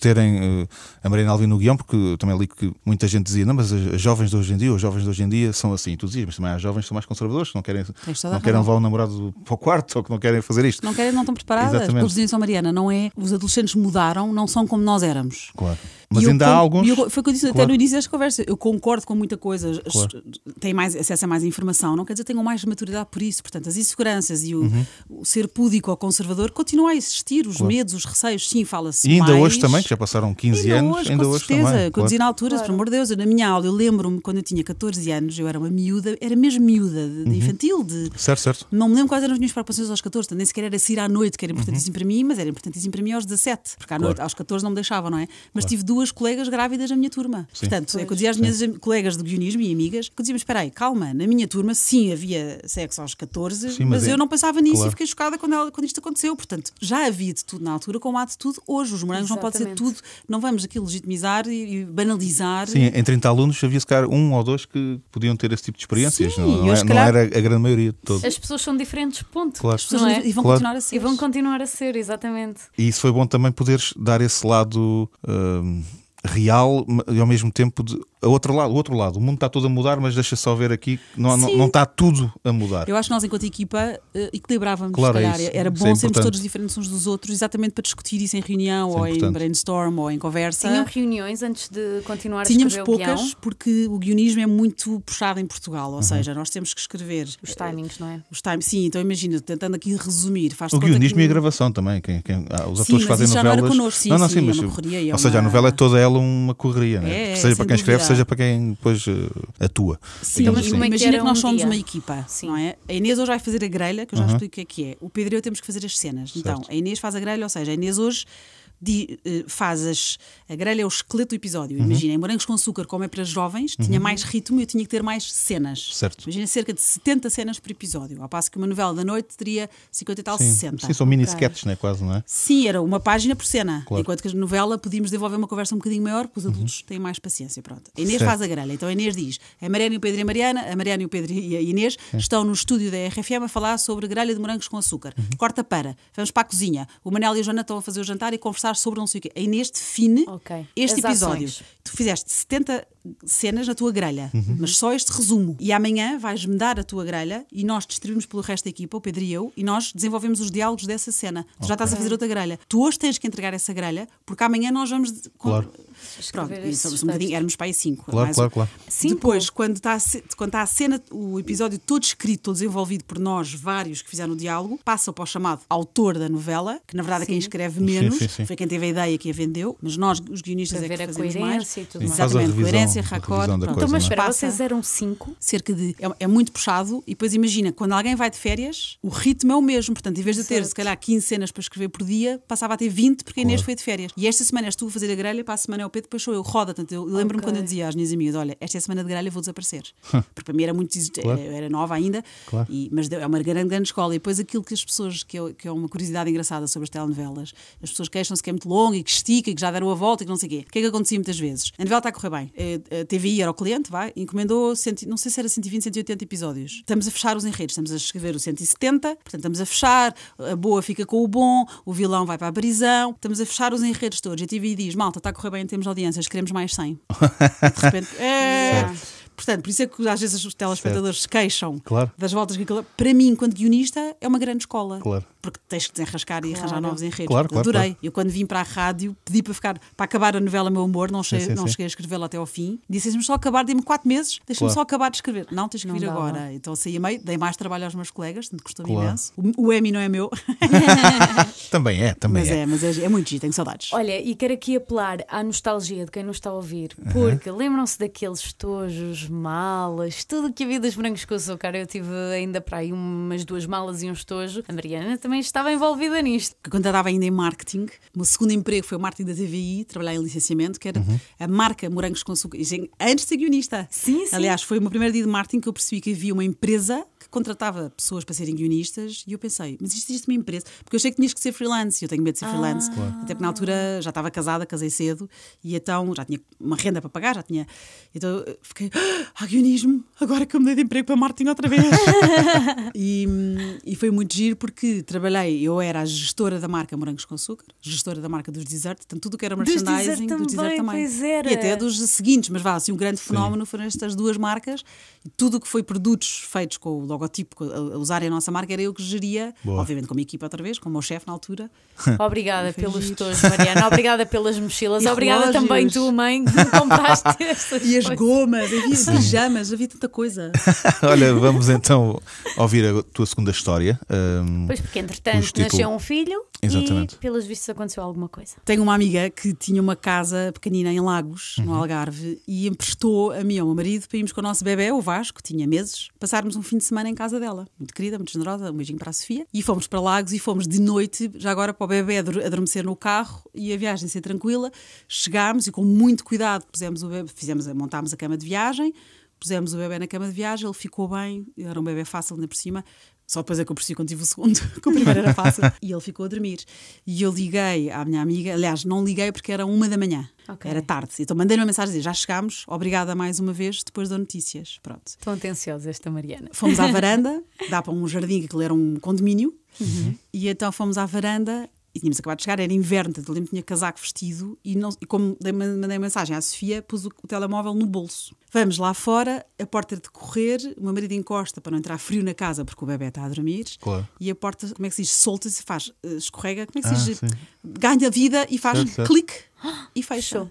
terem eh, a Marina Alvim no guião, porque eu também li que muita gente dizia, não, mas as, jovens de hoje em dia, os jovens de hoje em dia são assim. Tu dizias, mas também há jovens que são mais conservadores, que não querem, não querem levar o namorado para o quarto ou que não querem fazer isto. Não querem, não estão preparadas. Exatamente. Eles dizem São Mariana, não é? Os adolescentes mudaram, não são como nós éramos. Claro. Mas ainda con- há alguns. e eu- foi o que eu disse até Claro. no início desta conversa. Eu concordo com muita coisa, Claro. têm mais acesso a mais informação, não quer dizer que tenham mais maturidade por isso. Portanto, as inseguranças e o, Uhum. o ser púdico ou conservador continuam a existir, os medos, os receios, sim, fala-se. E ainda mais. hoje também, que já passaram 15 Ainda anos, hoje, ainda com hoje certeza. também. Quando eu claro. dizia na altura, por amor de Deus, eu, na minha aula, eu lembro-me quando eu tinha 14 anos, eu era uma miúda, era mesmo miúda, de, Uhum. de infantil, de. Certo, certo. Não me lembro quais eram as minhas preocupações aos 14, portanto, nem sequer era sair à noite, que era Uhum. importantíssimo para mim, mas era importantíssimo para mim aos 17, porque à noite, aos 14 não me deixavam, não é? Mas tive duas colegas grávidas na minha turma. Sim. Portanto, é que eu dizia às minhas am- colegas de guionismo e amigas, que eu dizia, mas espera aí, calma, na minha turma sim havia sexo aos 14, Sim, mas, mas é- eu não pensava nisso claro. e fiquei chocada quando, ela- quando isto aconteceu. Portanto, já havia de tudo na altura, como há de tudo hoje. Os morangos não pode ser Exatamente. tudo, não vamos aqui legitimizar e, e banalizar. Sim, em 30 alunos havia se calhar um ou dois que podiam ter esse tipo de experiências. Sim, não, não eu é- não era a grande maioria de todos. As pessoas são diferentes, ponto. Claro. As pessoas Não é? e vão Claro. continuar a ser. E vão continuar a ser, exatamente. E isso foi bom também poderes dar esse lado hum, real e ao mesmo tempo de a outro lado, o outro lado. O mundo está todo a mudar, mas deixa só ver aqui que não, não, Sim. não está tudo a mudar. Eu acho que nós, enquanto equipa, eh, equilibrávamos, Claro, se é isso. Era bom é sermos todos diferentes uns dos outros, exatamente para discutir isso em reunião, Isso é ou em brainstorm, ou em conversa. Tinham reuniões antes de continuar Tínhamos a escrever o poucas, guião? porque o guionismo é muito puxado em Portugal, Uhum. ou seja, nós temos que escrever Os timings, não é? os times. Sim, então imagina, tentando aqui resumir. Faz O guionismo e a gravação também. Quem, quem- ah, os Sim, atores mas fazem isso já não era novelas. connosco, sim, não, não, sim, sim, é mas, uma correria, é ou seja, a uma- novela é toda ela uma correria, né? É, seja para quem escreve. Seja para quem depois eh, atua. Sim, digamos mas assim. como é que imagina que nós um somos dia? uma equipa, Sim. não é? A Inês hoje vai fazer a grelha, que eu já Uhum. explico o que é que é. O Pedro e eu temos que fazer as cenas. Então, Certo. a Inês faz a grelha, ou seja, a Inês hoje di- eh, faz as, a grelha é o esqueleto do episódio. Uhum. Imagina, em Morangos com Açúcar, como é para jovens, tinha mais ritmo e eu tinha que ter mais cenas. Certo. Imagina cerca de 70 cenas por episódio, ao passo que uma novela da noite teria 50 e tal, Sim, 60. sim, são mini sketches, né? quase, não é? Sim, era uma página por cena. Claro. Enquanto que a novela podíamos desenvolver uma conversa um bocadinho maior, porque os adultos têm mais paciência. Pronto. A Inês Certo. faz a grelha. Então a Inês diz: a Mariana e o Pedro e a Mariana, a Mariana e o Pedro e a Inês estão no estúdio da RFM a falar sobre grelha de morangos com açúcar. Corta para, vamos para a cozinha. O Manel e a Joana estão a fazer o jantar e conversar sobre não sei o quê. A Inês define Ok. este As episódio. ações. Tu fizeste 70 cenas na tua grelha, mas só este resumo. E amanhã vais-me dar a tua grelha e nós distribuímos pelo resto da equipa, o Pedro e eu, e nós desenvolvemos os diálogos dessa cena. Tu já estás a fazer outra grelha. Tu hoje tens que entregar essa grelha, porque amanhã nós vamos. de- com- Claro. Pronto, e somos um bocadinho, éramos para aí cinco. Claro, mais claro, um. claro. Cinco? Depois, quando está, quando está a cena, o episódio todo escrito, todo desenvolvido por nós, vários que fizeram o diálogo, passa para o chamado autor da novela, que na verdade é quem escreve menos, sim, sim. foi quem teve a ideia que a vendeu, mas nós, os guionistas, Para é que fazemos mais. e tudo Sim, mais. faz a Exatamente, revisão, coerência, raccord. Então, mas é? espera, vocês eram cinco? cerca de. É, é muito puxado, e depois imagina, quando alguém vai de férias, o ritmo é o mesmo. Portanto, em vez de ter, Certo. se calhar, 15 cenas para escrever por dia, passava a ter 20 porque a Inês Claro. foi de férias. E esta semana és tu a fazer a grelha, para a semana é o Pedro, depois sou eu. Roda. Portanto, eu lembro-me Ok. quando eu dizia às minhas amigas: Olha, esta é a semana de grelha, vou desaparecer. porque para mim era muito. Claro. Eu era nova ainda, Claro. e- mas é uma grande, grande escola. E depois aquilo que as pessoas, que é, que é uma curiosidade engraçada sobre as telenovelas, as pessoas queixam-se que é muito longa e que estica e que já deram a volta e que não sei o quê. O que é que acontecia muitas vezes? A novela está a correr bem. A, a TVI era o cliente, vai, encomendou, cento, não sei se era 120, 180 episódios. Estamos a fechar os enredos, estamos a escrever o 170, portanto estamos a fechar, a boa fica com o bom, o vilão vai para a prisão, estamos a fechar os enredos todos. E a TVI diz: malta, está a correr bem em termos de audiências, queremos mais 100. E de repente, é. Portanto, por isso é que às vezes os telespectadores se queixam Claro. das voltas que aquilo. Para mim, enquanto guionista, é uma grande escola. Claro. Porque tens que desenrascar e arranjar Claro. novos enredos. Claro, claro, Adorei. claro. Eu, quando vim para a rádio, pedi para ficar para acabar a novela Meu Amor, não cheguei, sim, não sim. cheguei a escrevê-la até ao fim. Disse-me só acabar, dê-me quatro meses, deixa-me Claro. só acabar de escrever. Não, tens que Não vir agora. Então saí a meio, dei mais trabalho aos meus colegas, tanto custou-me Claro. imenso. O, o Emmy não é meu, Também é, também mas é. é, mas é, é muito giro, tenho saudades. Olha, e quero aqui apelar à nostalgia de quem nos está a ouvir, porque lembram-se daqueles estojos, malas, tudo que havia dos brancos com açúcar. Eu tive ainda para aí umas duas malas e um estojo. A Mariana também estava envolvida nisto. que quando eu estava ainda em marketing, o meu segundo emprego foi o marketing da TVI, trabalhar em licenciamento, que era Uhum. a marca Morangos com Açúcar. Antes de ser guionista. Sim, sim. Aliás, foi o meu primeiro dia de marketing que eu percebi que havia uma empresa que contratava pessoas para serem guionistas e eu pensei, mas isto existe uma empresa? Porque eu achei que tinhas que ser freelance e eu tenho medo de ser Ah. freelance. Até porque na altura já estava casada, casei cedo e então já tinha uma renda para pagar, já tinha. Então eu fiquei, ah, guionismo, agora que eu mudei de emprego para marketing outra vez. e, e foi muito giro porque trabalhei, eu era a gestora da marca Morangos com Açúcar, gestora da marca dos desserts, portanto tudo que era Dos merchandising, dos dessert também, também. pois era. E até dos seguintes, mas vá, assim, um grande fenómeno foram estas duas marcas e tudo o que foi produtos feitos com o logotipo, a, a usarem a nossa marca, era eu que geria, Boa. obviamente com a minha equipa outra vez, com o meu chefe na altura. Obrigada pelos giro. Mariana. Obrigada pelas mochilas. E Obrigada relógios. também, tu, mãe, que me compraste estas E as gomas, havia pijamas, havia tanta coisa. Olha, vamos então ouvir a tua segunda história. Ahm, Pois, porque entretanto título- nasceu um filho Exatamente. e, pelos vistos, aconteceu alguma coisa. Tenho uma amiga que tinha uma casa pequenina em Lagos, no Algarve, e emprestou a mim e ao meu marido para irmos com o nosso bebê, o Vasco, tinha meses, passarmos um fim de semana em casa dela. Muito querida, muito generosa, um beijinho para a Sofia. E fomos para Lagos e fomos de noite, já agora para o bebê ador- adormecer no carro e a viagem ser tranquila. Chegámos e com muito cuidado pusemos o bebê, fizemos, montámos a cama de viagem, pusemos o bebê na cama de viagem, ele ficou bem, era um bebê fácil ainda por cima. Só depois é que eu percebi quando tive o segundo, que o primeiro era fácil. e ele ficou a dormir. E eu liguei à minha amiga, aliás, não liguei porque era uma da manhã, Ok. era tarde. Então mandei-lhe uma mensagem a dizer: já chegámos, obrigada mais uma vez, depois dou notícias. Pronto. Estou atenciosa esta Mariana. Fomos à varanda, dá para um jardim, que aquilo era um condomínio, e então fomos à varanda e tínhamos acabado de chegar, era inverno, portanto, eu lembro que tinha casaco vestido e, não, e como dei- mandei a mensagem à Sofia, pus o, o telemóvel no bolso. Vamos lá fora, a porta é de correr, o meu marido encosta para não entrar frio na casa porque o bebê está a dormir. Claro. E a porta, como é que se diz? Solta-se, faz, eh, escorrega, como é que Ah, se diz? sim. Ganha vida e faz Certo, certo. clique e fecha. Fechou.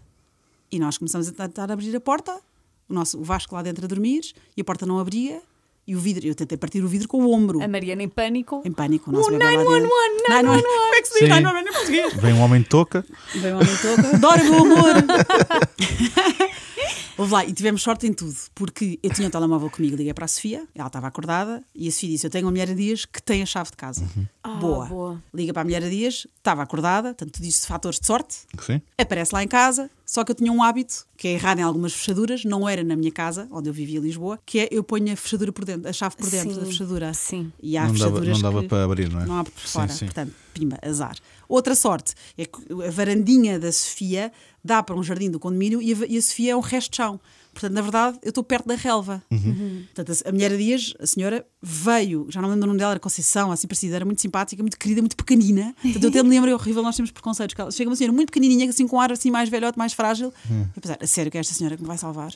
E nós começamos a tentar abrir a porta, o, nosso, o Vasco lá dentro a dormir, e a porta não abria, e o vidro, eu tentei partir o vidro com o ombro. A Mariana em pânico. Em pânico, o nosso O bebê lá dentro. 911, 911. Como é que se diz Sim. 911 em português? Vem um homem de touca. Vem o homem toca. Adoro, meu amor! Houve lá, e tivemos sorte em tudo, porque eu tinha o telemóvel comigo, liguei para a Sofia, ela estava acordada, e a Sofia disse: Eu tenho uma mulher a dias que tem a chave de casa. Ah, boa. boa. Liga para a mulher a dias, estava acordada, portanto, tu dizes fatores de sorte, Sim. aparece lá em casa, só que eu tinha um hábito, que é errar em algumas fechaduras, não era na minha casa, onde eu vivia em Lisboa, que é eu ponho a fechadura por dentro, a chave por dentro Sim, da fechadura. sim. E há Não dava, fechaduras não dava que para abrir, não é? não há por Sim, fora. sim. Portanto, pimba, azar. Outra sorte é que a varandinha da Sofia dá para um jardim do condomínio e a, e a Sofia é um resto de chão. Portanto, na verdade, eu estou perto da relva. Uhum. Portanto, a, a mulher a Dias, a senhora, veio, já não me lembro o nome dela, era Conceição, assim parecida, era muito simpática, muito querida, muito pequenina. Portanto, eu até me lembro, é horrível, nós temos preconceitos. que ela- Chega uma senhora muito pequenininha, assim, com um ar assim mais velhote, mais frágil. Uhum. Eu pensar, a sério que é esta senhora que me vai salvar?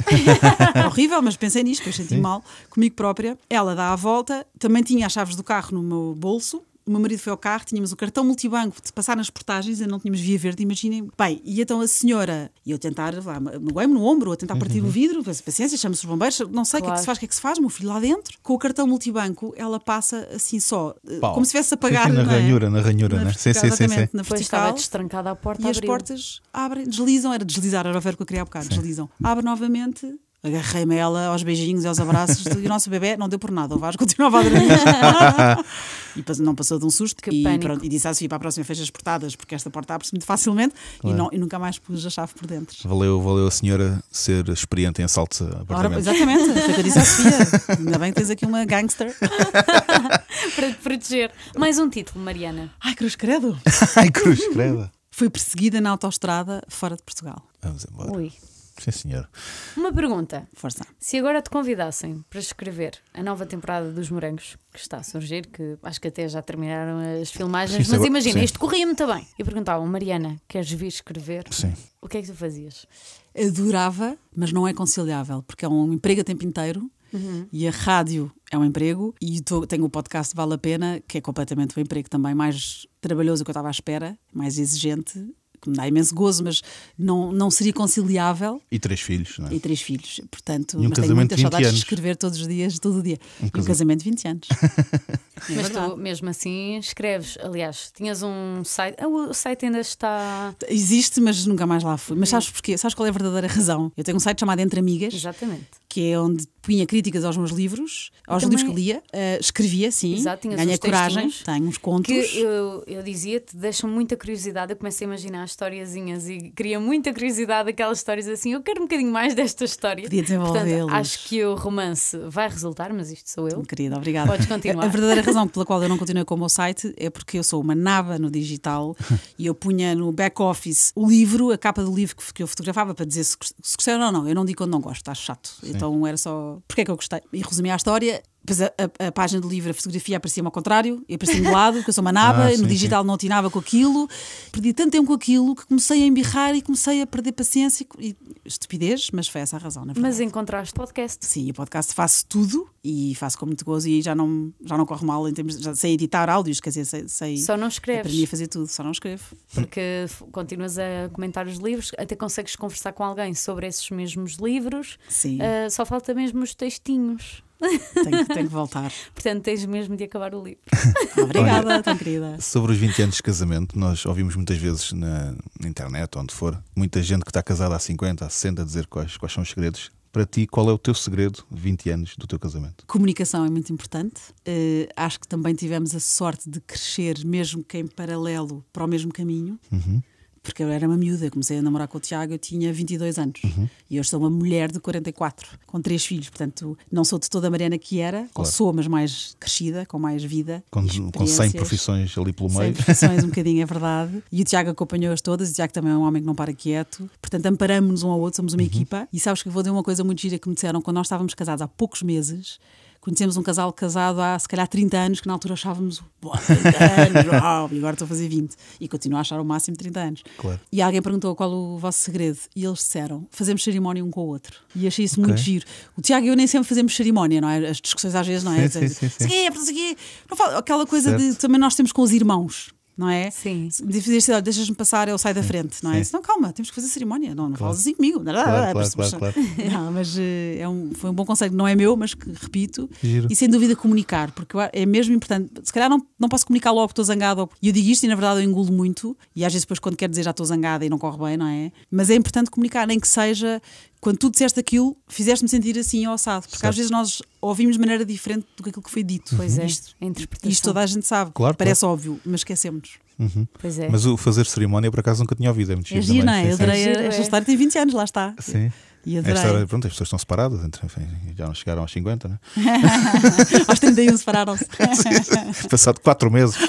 é horrível, mas pensei nisto, depois senti mal comigo própria. Ela dá a volta, também tinha as chaves do carro no meu bolso. O meu marido foi ao carro, tínhamos o cartão multibanco de passar nas portagens, ainda não tínhamos via verde, imaginem. Bem, e então a senhora, e eu tentar, lá, magoei-me no ombro, a tentar partir o vidro, paciência, chama-se os bombeiros, não sei o que é que Claro. se faz, o que é que se faz, meu filho lá dentro. Com o cartão multibanco, ela passa assim só, eh, Pau. como se tivesse a pagar. Sim, sim, na é? ranhura, na ranhura, Na né? Sim, sim, sim, sim. exatamente, Na Depois vertical. estava destrancada a porta, E as abriu. portas abrem, deslizam, era deslizar, era o verbo que eu queria há bocado, deslizam. Abre novamente, agarrei-me a ela aos beijinhos e aos abraços, e o nosso bebê não deu por nada, o Vasco continuava a dormir. e não passou de um susto Que e, pânico. pronto, e disse à Sofia para a próxima fecha as portadas, porque esta porta abre-se muito facilmente e, não, e nunca mais pus a chave por dentro. Valeu, valeu a senhora ser experiente em assaltos a Ora, apartamentos. exatamente, foi o que eu disse à Sofia. Ainda bem que tens aqui uma gangster. Para te proteger. Mais um título, Mariana. Ai, cruz credo. Ai, cruz, creda. Foi perseguida na autoestrada fora de Portugal. Vamos embora. Ui. Sim, senhor. Uma pergunta. Força. Se agora te convidassem para escrever a nova temporada dos Morangos, que está a surgir, que acho que até já terminaram as filmagens, Sim, mas imagina, sim. isto corria muito bem. E perguntavam, Mariana, queres vir escrever? Sim. O que é que tu fazias? adorava, mas não é conciliável, porque é um emprego a tempo inteiro e a rádio é um emprego e tô- tenho o podcast Vale a Pena, que é completamente um emprego também mais trabalhoso do que eu estava à espera, mais exigente, que me dá imenso gozo, mas não, não seria conciliável. E três filhos, não é? E três filhos, portanto, E um mas tenho casamento muitas de 20 saudades anos. de escrever todos os dias, todo o dia. e um casa- casamento de 20 anos. É mas tu, mesmo assim, escreves. Aliás, tinhas um site. Ah, o site ainda está. Existe, mas nunca mais lá fui. Mas sabes porquê? Sabes qual é a verdadeira razão? Eu tenho um site chamado Entre Amigas. Exatamente. que é onde punha críticas aos meus livros, aos também- livros que lia, eh, escrevia, sim, Exato, ganhei coragem, tenho uns contos. Que eu, eu dizia-te, deixam muita curiosidade. Eu comecei a imaginar historiazinhas e queria muita curiosidade aquelas histórias assim. Eu quero um bocadinho mais desta história. Podia Portanto, desenvolvê-los. acho que o romance vai resultar, mas isto sou eu. Querida, obrigada. Podes continuar. A verdadeira razão pela qual eu não continuei com o meu site é porque eu sou uma naba no digital e eu punha no back-office o livro, a capa do livro que que eu fotografava para dizer se, se gostei ou não. Eu não digo quando não gosto, acho chato. Então era só porque é que eu gostei. E resumia a história. Depois a, a- a página do livro, a fotografia aparecia-me ao contrário, e aparecia-me de lado, porque eu sou uma naba, Ah, e no sim, digital não atinava com aquilo. Perdi tanto tempo com aquilo que comecei a embirrar e comecei a perder paciência e estupidez, mas foi essa a razão, na verdade. Mas encontraste podcast. Sim, o podcast faço tudo e faço com muito gozo e já não, já não corre mal em termos já sei editar áudios, quer dizer, sei, sei Só não aprendi a escreves. fazer tudo, só não escrevo. Porque continuas a comentar os livros, até consegues conversar com alguém sobre esses mesmos livros. Sim, Ah, só falta mesmo os textinhos. Tenho, tenho que voltar. Portanto, tens mesmo de acabar o livro. Obrigada, tão querida. Sobre os 20 anos de casamento, nós ouvimos muitas vezes na, internet, onde for, muita gente que está casada há 50, há 60 a dizer quais, quais são os segredos. Para ti, qual é o teu segredo 20 anos do teu casamento? Comunicação é muito importante. Eh, acho que também tivemos a sorte de crescer, mesmo que em paralelo, para o mesmo caminho. Porque eu era uma miúda, eu comecei a namorar com o Tiago, eu tinha 22 anos. E hoje sou uma mulher de 44, com três filhos. Portanto, não sou de toda a Mariana que era, ou Claro. sou, mas mais crescida, com mais vida. Com, com 100 experiências. profissões ali pelo meio. profissões, um bocadinho, é verdade. E o Tiago acompanhou-as todas. O Tiago também é um homem que não para quieto. Portanto, amparamos-nos um ao outro, somos uma equipa. E sabes que eu vou dizer uma coisa muito gira que me disseram quando nós estávamos casados há poucos meses. Conhecemos um casal casado há se calhar 30 anos, que na altura achávamos, "Boa, 30 anos, uau, e agora estou a fazer 20. E continuo a achar o máximo 30 anos. Claro. E alguém perguntou qual o vosso segredo. E eles disseram: fazemos cerimónia um com o outro. E achei isso muito giro. O Tiago e eu nem sempre fazemos cerimónia, não é? As discussões às vezes, não é? Sim, sim, sim, sim. Fala- Aquela coisa de Certo. também nós temos com os irmãos. Não é? Sim. Se me olha, deixas-me passar, eu saio da frente, não é? sim. Não, calma, temos que fazer cerimónia. Não, não falas assim comigo. Claro, claro, claro, claro. Não, mas eh, é um, foi um bom conselho, não é meu, mas que repito. Giro. E sem dúvida comunicar, porque é mesmo importante. Se calhar não, não posso comunicar logo que estou zangada. E eu digo isto e na verdade eu engulo muito. E às vezes depois quando quero dizer já estou zangada e não corre bem, não é? Mas é importante comunicar, nem que seja quando tu disseste aquilo, fizeste-me sentir assim ao assado. Porque às Certo. vezes nós ouvimos de maneira diferente do que aquilo que foi dito. Pois é, Isto, a interpretação. isto toda a gente sabe. Claro, Parece óbvio, mas esquecemos. Pois é. Mas o fazer cerimónia, por acaso, nunca tinha ouvido. É muito É giro não é? Eu adorei esta história, tem 20 anos, lá está. Sim. E Esta hora, pronto, as pessoas estão separadas, entre, enfim, já não chegaram aos 50, né? Aos 31 separaram-se. Passado 4 meses.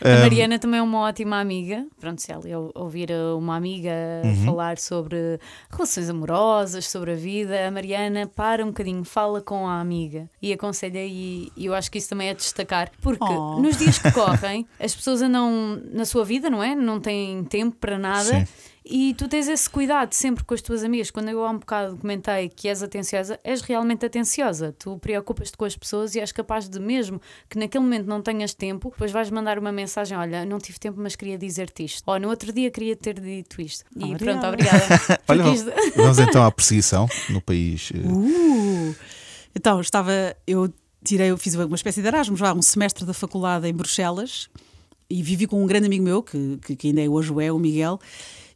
A Mariana também é uma ótima amiga. Pronto, se ela ou- ouvir uma amiga Uhum. falar sobre relações amorosas, sobre a vida, a Mariana para um bocadinho, fala com a amiga e aconselha. E, e eu acho que isso também é destacar, porque Oh. nos dias que correm, as pessoas andam na sua vida, não é? Não têm tempo para nada. Sim. E tu tens esse cuidado sempre com as tuas amigas. Quando eu há um bocado comentei que és atenciosa, és realmente atenciosa. Tu preocupas-te com as pessoas e és capaz de, mesmo que naquele momento não tenhas tempo, depois vais mandar uma mensagem: Olha, não tive tempo, mas queria dizer-te isto. Ou no outro dia queria ter dito isto. E Obrigada. pronto, obrigada. Olha, isto- vamos então à perseguição no país. eh, Uh! Então, estava. Eu tirei, eu fiz uma espécie de Erasmus, vá, um semestre da faculdade em Bruxelas e vivi com um grande amigo meu, que, que, que ainda é hoje o é, o Miguel.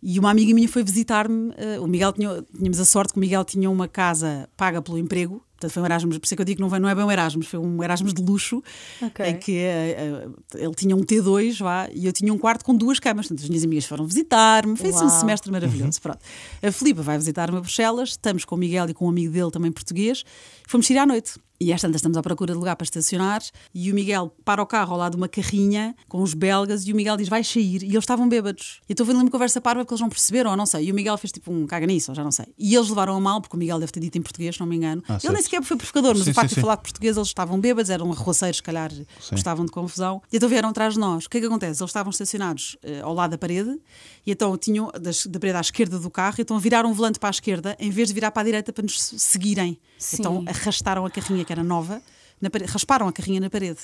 E uma amiga minha foi visitar-me. eh, o Miguel tinha, tínhamos a sorte que o Miguel tinha uma casa paga pelo emprego. Portanto, foi um Erasmus, por isso é que eu digo que não, foi- não é bem um Erasmus, foi um Erasmus de luxo. Ok. Em que eh, ele tinha um T2 vá, e eu tinha um quarto com duas camas. Portanto, as minhas amigas foram visitar-me. Foi assim um semestre maravilhoso. Pronto. A Filipa vai visitar-me a Bruxelas. Estamos com o Miguel e com um amigo dele também português. Fomos sair à noite. E às tantas estamos à procura de lugar para estacionar. E o Miguel para o carro ao lado de uma carrinha com os belgas. E o Miguel diz: Vai sair. E eles estavam bêbados. E então vendo uma conversa parva porque eles não perceberam, ou não sei. E o Miguel fez tipo um caga nisso, ou já não sei. E eles levaram a mal, porque o Miguel deve ter dito em português, se não me engano. Ah, ele certo. nem sequer foi pescador, mas Sim, o facto sim, de sim. falar português, eles estavam bêbados, eram arroceiros, se calhar gostavam de confusão. E então vieram atrás de nós. O que é que acontece? Eles estavam estacionados eh, ao lado da parede e então tinham das- da parede à esquerda do carro, então viraram o volante para a esquerda em vez de virar para a direita para nos se- seguirem. Sim. Então arrastaram a carrinha que era nova, na parede, rasparam a carrinha na parede.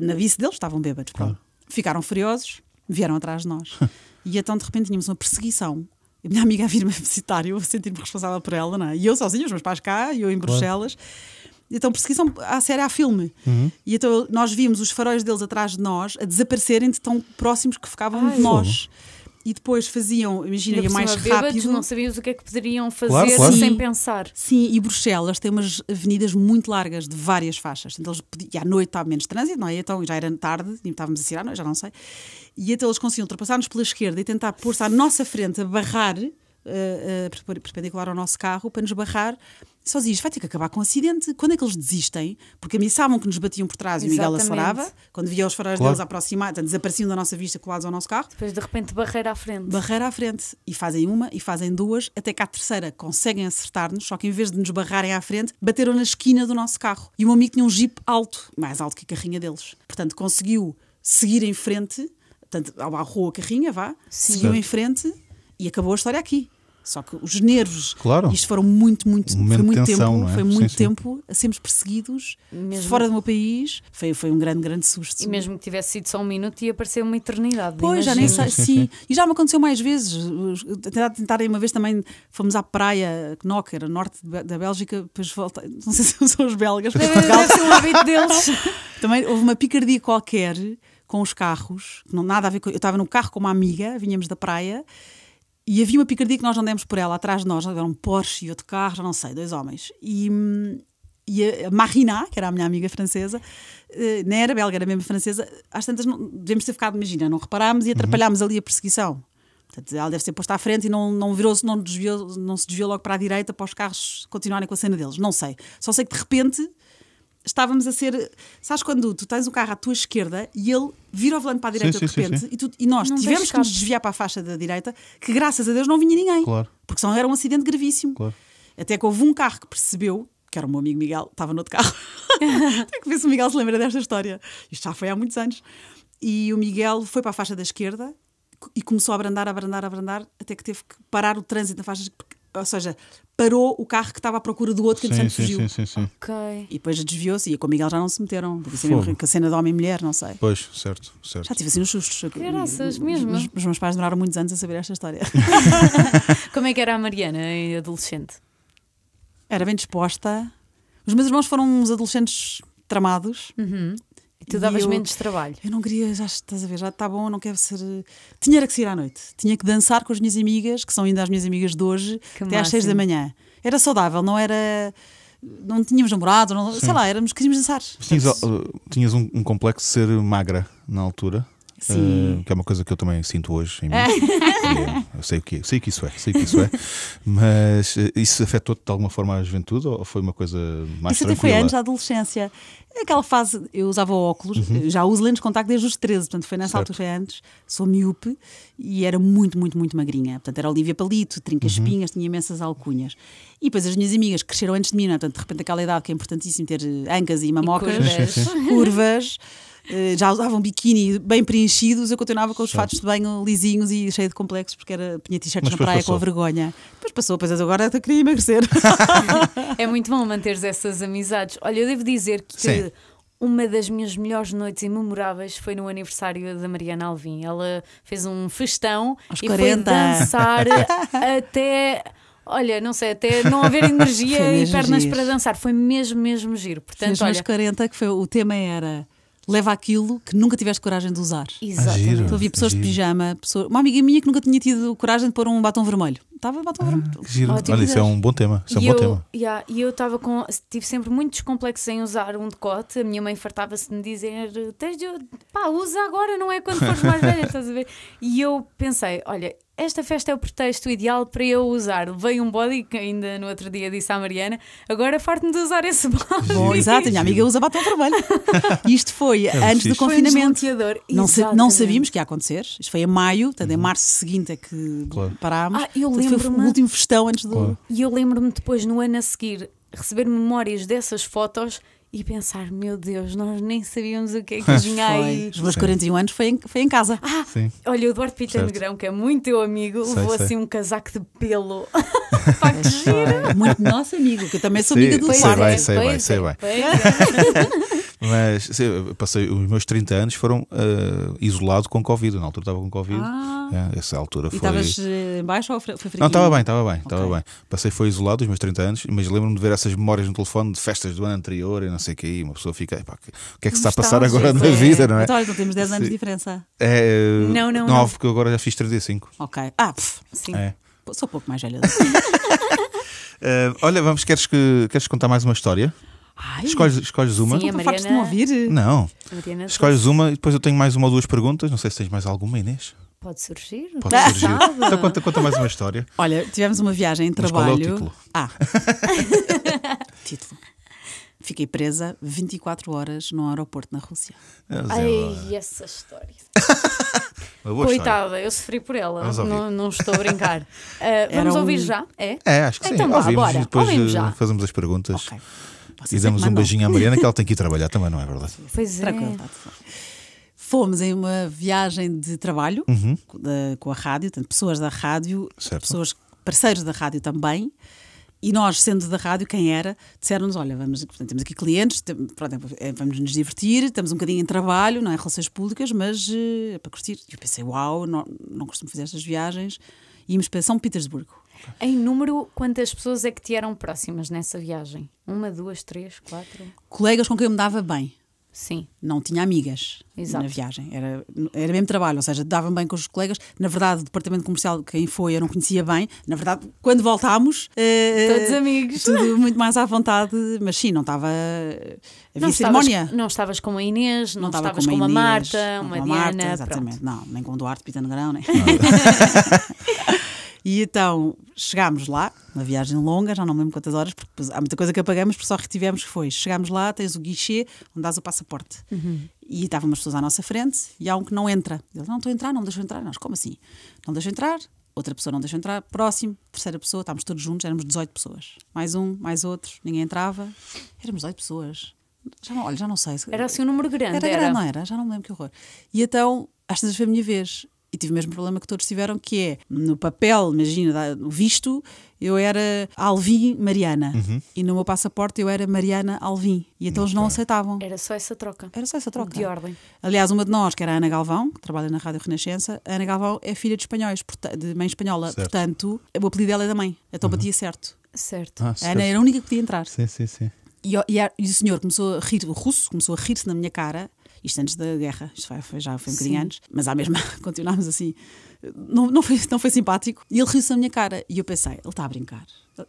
Na- vice deles estavam bêbados. pronto. Ficaram furiosos, vieram atrás de nós. e então de repente tínhamos uma perseguição. A minha amiga a vir-me visitar, e eu a sentir-me responsável por ela, não é? E eu sozinha, os meus pais cá, e eu em Bruxelas. Então, perseguição à série, à filme. E então nós vimos os faróis deles atrás de nós a desaparecerem de tão próximos que ficavam Ai. de nós. E depois faziam, imagina, ia mais bêbados, rápido. não sabias o que é que poderiam fazer Claro, claro. sem Sim. pensar. Sim, e Bruxelas tem umas avenidas muito largas de várias faixas. Então, eles podiam, e à noite estava menos trânsito, não é? Então já era tarde, e estávamos a sair à noite, já não sei. E então eles conseguiam ultrapassar-nos pela esquerda e tentar pôr-se à nossa frente a barrar, eh, perp- perpendicular ao nosso carro, para nos barrar. Só diz, vai ter que acabar com o acidente. Quando é que eles desistem? Porque ameaçavam que nos batiam por trás e o Miguel Exatamente. acelerava. Quando via os faróis Claro. deles aproximar, portanto, desapareciam da nossa vista colados ao nosso carro Depois de repente barreira à frente. barreira à frente. E fazem uma e fazem duas, até que à terceira conseguem acertar-nos, só que em vez de nos barrarem à frente, bateram na esquina do nosso carro. E o meu amigo tinha um jeep alto, mais alto que a carrinha deles. Portanto, conseguiu seguir em frente, portanto, abarrou a carrinha, vá, seguiu Certo. em frente e acabou a história aqui. Só que os nervos, Claro. isto foram muito, muito, Um momento foi muito de tensão, tempo, não é? foi Sim, muito sim. tempo a sermos perseguidos Mesmo- fora do meu país. Foi, foi um grande, grande susto. E mesmo que tivesse sido só um minuto, ia parecer uma eternidade. Pois, já nem sei, sim. E já me aconteceu mais vezes. Tentarem uma vez também, fomos à praia, Knocker, a norte da Bélgica, depois volta, não sei se são os belgas, mas Deve Portugal deve ser um hábito deles. também houve uma picardia qualquer com os carros, não nada a ver com. Eu estava no carro com uma amiga, vinhamos da praia. E havia uma picardia que nós não demos por ela, atrás de nós, era um Porsche e outro carro, já não sei, dois homens. E, e a Marina, que era a minha amiga francesa, eh, nem era belga, era mesmo francesa, às tantas não, devemos ter ficado, imagina, não reparámos e atrapalhámos ali a perseguição. Portanto, ela deve ser posta à frente e não, não virou-se, não, desviou, não se desviou logo para a direita para os carros continuarem com a cena deles. Não sei. Só sei que de repente estávamos a ser. Sabes quando tu tens o carro à tua esquerda e ele vira o volante para a direita Sim, de sim, sim, repente sim. E, tu- e nós Não tivemos que nos desviar para a faixa da direita, que graças a Deus não vinha ninguém. Claro. Porque senão era um acidente gravíssimo. Claro. Até que houve um carro que percebeu, que era o meu amigo Miguel, estava no outro carro, Tenho que ver se o Miguel se lembra desta história. Isto já foi há muitos anos. E o Miguel foi para a faixa da esquerda e começou a abrandar, a abrandar, a abrandar, até que teve que parar o trânsito na faixa. Ou seja, parou o carro que estava à procura do outro que Sim, entretanto sim, fugiu. sim, sim, sim. Ok. E depois desviou-se e com o Miguel já não se meteram. Deve ser mesmo que a cena de homem e mulher, não sei. Pois, certo, certo. Já tive assim uns sustos. Graças, mesmo. Os, os meus pais demoraram muitos anos a saber esta história. Como é que era a Mariana, em adolescente? Era bem disposta. Os meus irmãos foram uns adolescentes tramados. E tu E davas eu- menos trabalho. Eu não queria, já estás a ver, já está bom, não quero ser. Tinha era que sair à noite. Tinha que dançar com as minhas amigas, que são ainda as minhas amigas de hoje, Que até às seis da máximo. manhã. Era saudável, não era. Não tínhamos namorado, não, sei lá, éramos, queríamos dançar. Tinhas, uh, tinhas um, um complexo de ser magra na altura. Sim. uh, que é uma coisa que eu também sinto hoje em mim. E, uh, eu sei o que é, sei que isso é, sei que isso é. Mas uh, isso afetou-te de alguma forma a juventude ou foi uma coisa mais Isso até foi tranquila? antes da adolescência. Aquela fase, eu usava óculos, já uso lentes de contacto desde os 13, portanto foi nessa Uhum. Certo. altura, foi antes. Sou miúpe e era muito, muito, muito magrinha. Portanto era Olivia Palito, trinca Uhum. espinhas, tinha imensas alcunhas. E depois as minhas amigas cresceram antes de mim, não é? portanto de repente aquela idade que é importantíssimo ter eh, ancas e mamocas, curvas. curvas. Eh, Já usavam biquíni bem preenchidos, eu continuava com os fatos de banho lisinhos e cheio de complexos, porque era, punha t-shirts na praia passou. com a vergonha. Depois passou, depois agora até queria emagrecer. É muito bom manteres essas amizades. Olha, eu devo dizer que Sim. uma das minhas melhores noites imemoráveis foi no aniversário da Mariana Alvim. Ela fez um festão Aos e 40. foi dançar até. Olha, não sei, até não haver energia e pernas giro. para dançar. Foi mesmo, mesmo giro. Portanto, Fez mais olha. 40, que foi, o tema era leva aquilo que nunca tiveste coragem de usar. Exatamente. giro. Estou a ver pessoas de Giro. pijama, pessoa- uma amiga minha que nunca tinha tido coragem de pôr um batom vermelho. Estava vermelho. Que giro. Olha, isso é um bom tema. Isso é um E bom eu, tema. yeah, e eu estava com. Tive sempre muitos complexos em usar um decote. A minha mãe fartava-se de me dizer: Tens de. Pá, usa agora, não é quando fores mais velha, estás a ver? E eu pensei: Olha, esta festa é o pretexto ideal para eu usar. Levei um body que ainda no outro dia disse à Mariana: Agora farto-me de usar esse body. Bom, exato, a minha amiga usa batom vermelho. E isto foi antes do fixe. Foi confinamento. desbloqueador. Não, não. Uhum. sabíamos que ia acontecer. Isto foi em maio, portanto, em março seguinte é que Claro. parámos. Ah, eu Portanto, foi o último festão antes do. Claro. E eu lembro-me depois, no ano a seguir, receber memórias dessas fotos e pensar: Meu Deus, nós nem sabíamos o que é que aí. Os meus 41 anos foi em, foi em casa. Ah, Sim. olha, o Eduardo Pita. Negrão, que é muito teu amigo, Sei, levou sei. assim um casaco de pelo. Pá, que giro. Muito nosso amigo, que eu também sou Sim, amiga do Eduardo. bem, é, sei bem, sei é, bem. Mas sim, eu passei os meus 30 anos foram uh, isolado com Covid. Na altura estava com Covid. Ah. É, essa altura E foi. estavas eh, em baixo ou foi foi Não, estava bem, estava bem, estava Ok. bem. Passei foi isolado os meus 30 anos, mas lembro-me de ver essas memórias no telefone de festas do ano anterior e não sei o que, e uma pessoa fica, "Epá, o que é que se está a passar agora na é. vida, não é? Então, olha, não temos 10 anos de diferença. É, Não, não, não. não. porque agora já fiz 35. Ok. Ah, pff, Sim. É. sou pouco mais velha. Uh, olha, vamos, queres, que, queres contar mais uma história? Ai, Escolhes, escolhes uma? Sim, a fartos de Mariana- me ouvir. Não. Mariana Escolhes uma e depois eu tenho mais uma ou duas perguntas. Não sei se tens mais alguma, Inês. Pode surgir. Pode surgir. sabe? Então conta, conta mais uma história. Olha, tivemos uma viagem em Mas qual é o trabalho. título? Ah. título. Fiquei presa 24 horas num aeroporto na Rússia. É Ai, essa história. Coitada, eu sofri por ela. Não, não estou a brincar. Ah, vamos um- ouvir já? É? É, acho que sim. Então Ouvimos bora. depois Ouvimos eh, já. fazemos as perguntas. Ok. E damos um beijinho à Mariana que ela tem que ir trabalhar também, não é verdade? Pois é. Fomos em uma viagem de trabalho da- com a rádio, portanto, pessoas da rádio, Uhum. Certo. pessoas parceiros da rádio também. E nós, sendo da rádio, quem era, disseram-nos: Olha, vamos, portanto, temos aqui clientes, tem- pronto, é, vamos nos divertir, estamos um bocadinho em trabalho, não é? Relações públicas, mas eh, é para curtir. E eu pensei: Uau, não, não costumo fazer estas viagens. E íamos para São Petersburgo. Em número, quantas pessoas é que te eram próximas nessa viagem? Uma, duas, três, quatro? Colegas com quem eu me dava bem. Sim. não tinha amigas Exato. na viagem. Era, era mesmo trabalho, ou seja, dava-me bem com os colegas. Na verdade, o departamento comercial, quem foi, eu não conhecia bem. Na verdade, quando voltámos. eh, Todos amigos. Tudo muito mais à vontade, mas sim, não estava. Havia Não estavas, cerimónia. não estavas com a Inês, não, estava estavas com, uma Inês, Marta, não uma Diana. Marta, pronto. exatamente. Não, nem com o Duarte Pita Negrão, nem. E então chegámos lá, uma viagem longa, já não me lembro quantas horas, porque há muita coisa que apagamos, porque só retivemos que foi. Chegámos lá, tens o guichê onde dás o passaporte. E estavam umas pessoas à nossa frente e há um que não entra. Ele, não estou a entrar, não me deixou entrar. Nós, como assim? Não deixou entrar, outra pessoa não deixou entrar, próximo, terceira pessoa, estávamos todos juntos, éramos 18 pessoas. Mais um, mais outro, ninguém entrava. Éramos 18 pessoas. Já não, olha, já não sei. se- Era assim um número grande. Era grande, não era? Já não me lembro que horror. E então, às vezes foi a minha vez. E tive o mesmo problema que todos tiveram, que é, no papel, imagina, no visto, eu era Alvin Mariana. E no meu passaporte eu era Mariana Alvin. E então eles não aceitavam. Era só essa troca. Era só essa troca. De ordem. Aliás, uma de nós, que era a Ana Galvão, que trabalha na Rádio Renascença, a Ana Galvão é filha de espanhóis, de mãe espanhola. Certo. Portanto, o apelido dela é da mãe. Então batia certo. Certo. Ah, A certo. Ana era a única que podia entrar. Sim, sim, sim. E, o- e a- e o senhor começou a rir, o russo começou a rir-se na minha cara, isto antes da guerra, isto foi, foi- já foi um bocadinho antes, mas à mesma continuámos assim. Não, não, foi, não foi simpático. E ele riu-se na minha cara. E eu pensei, ele está a brincar.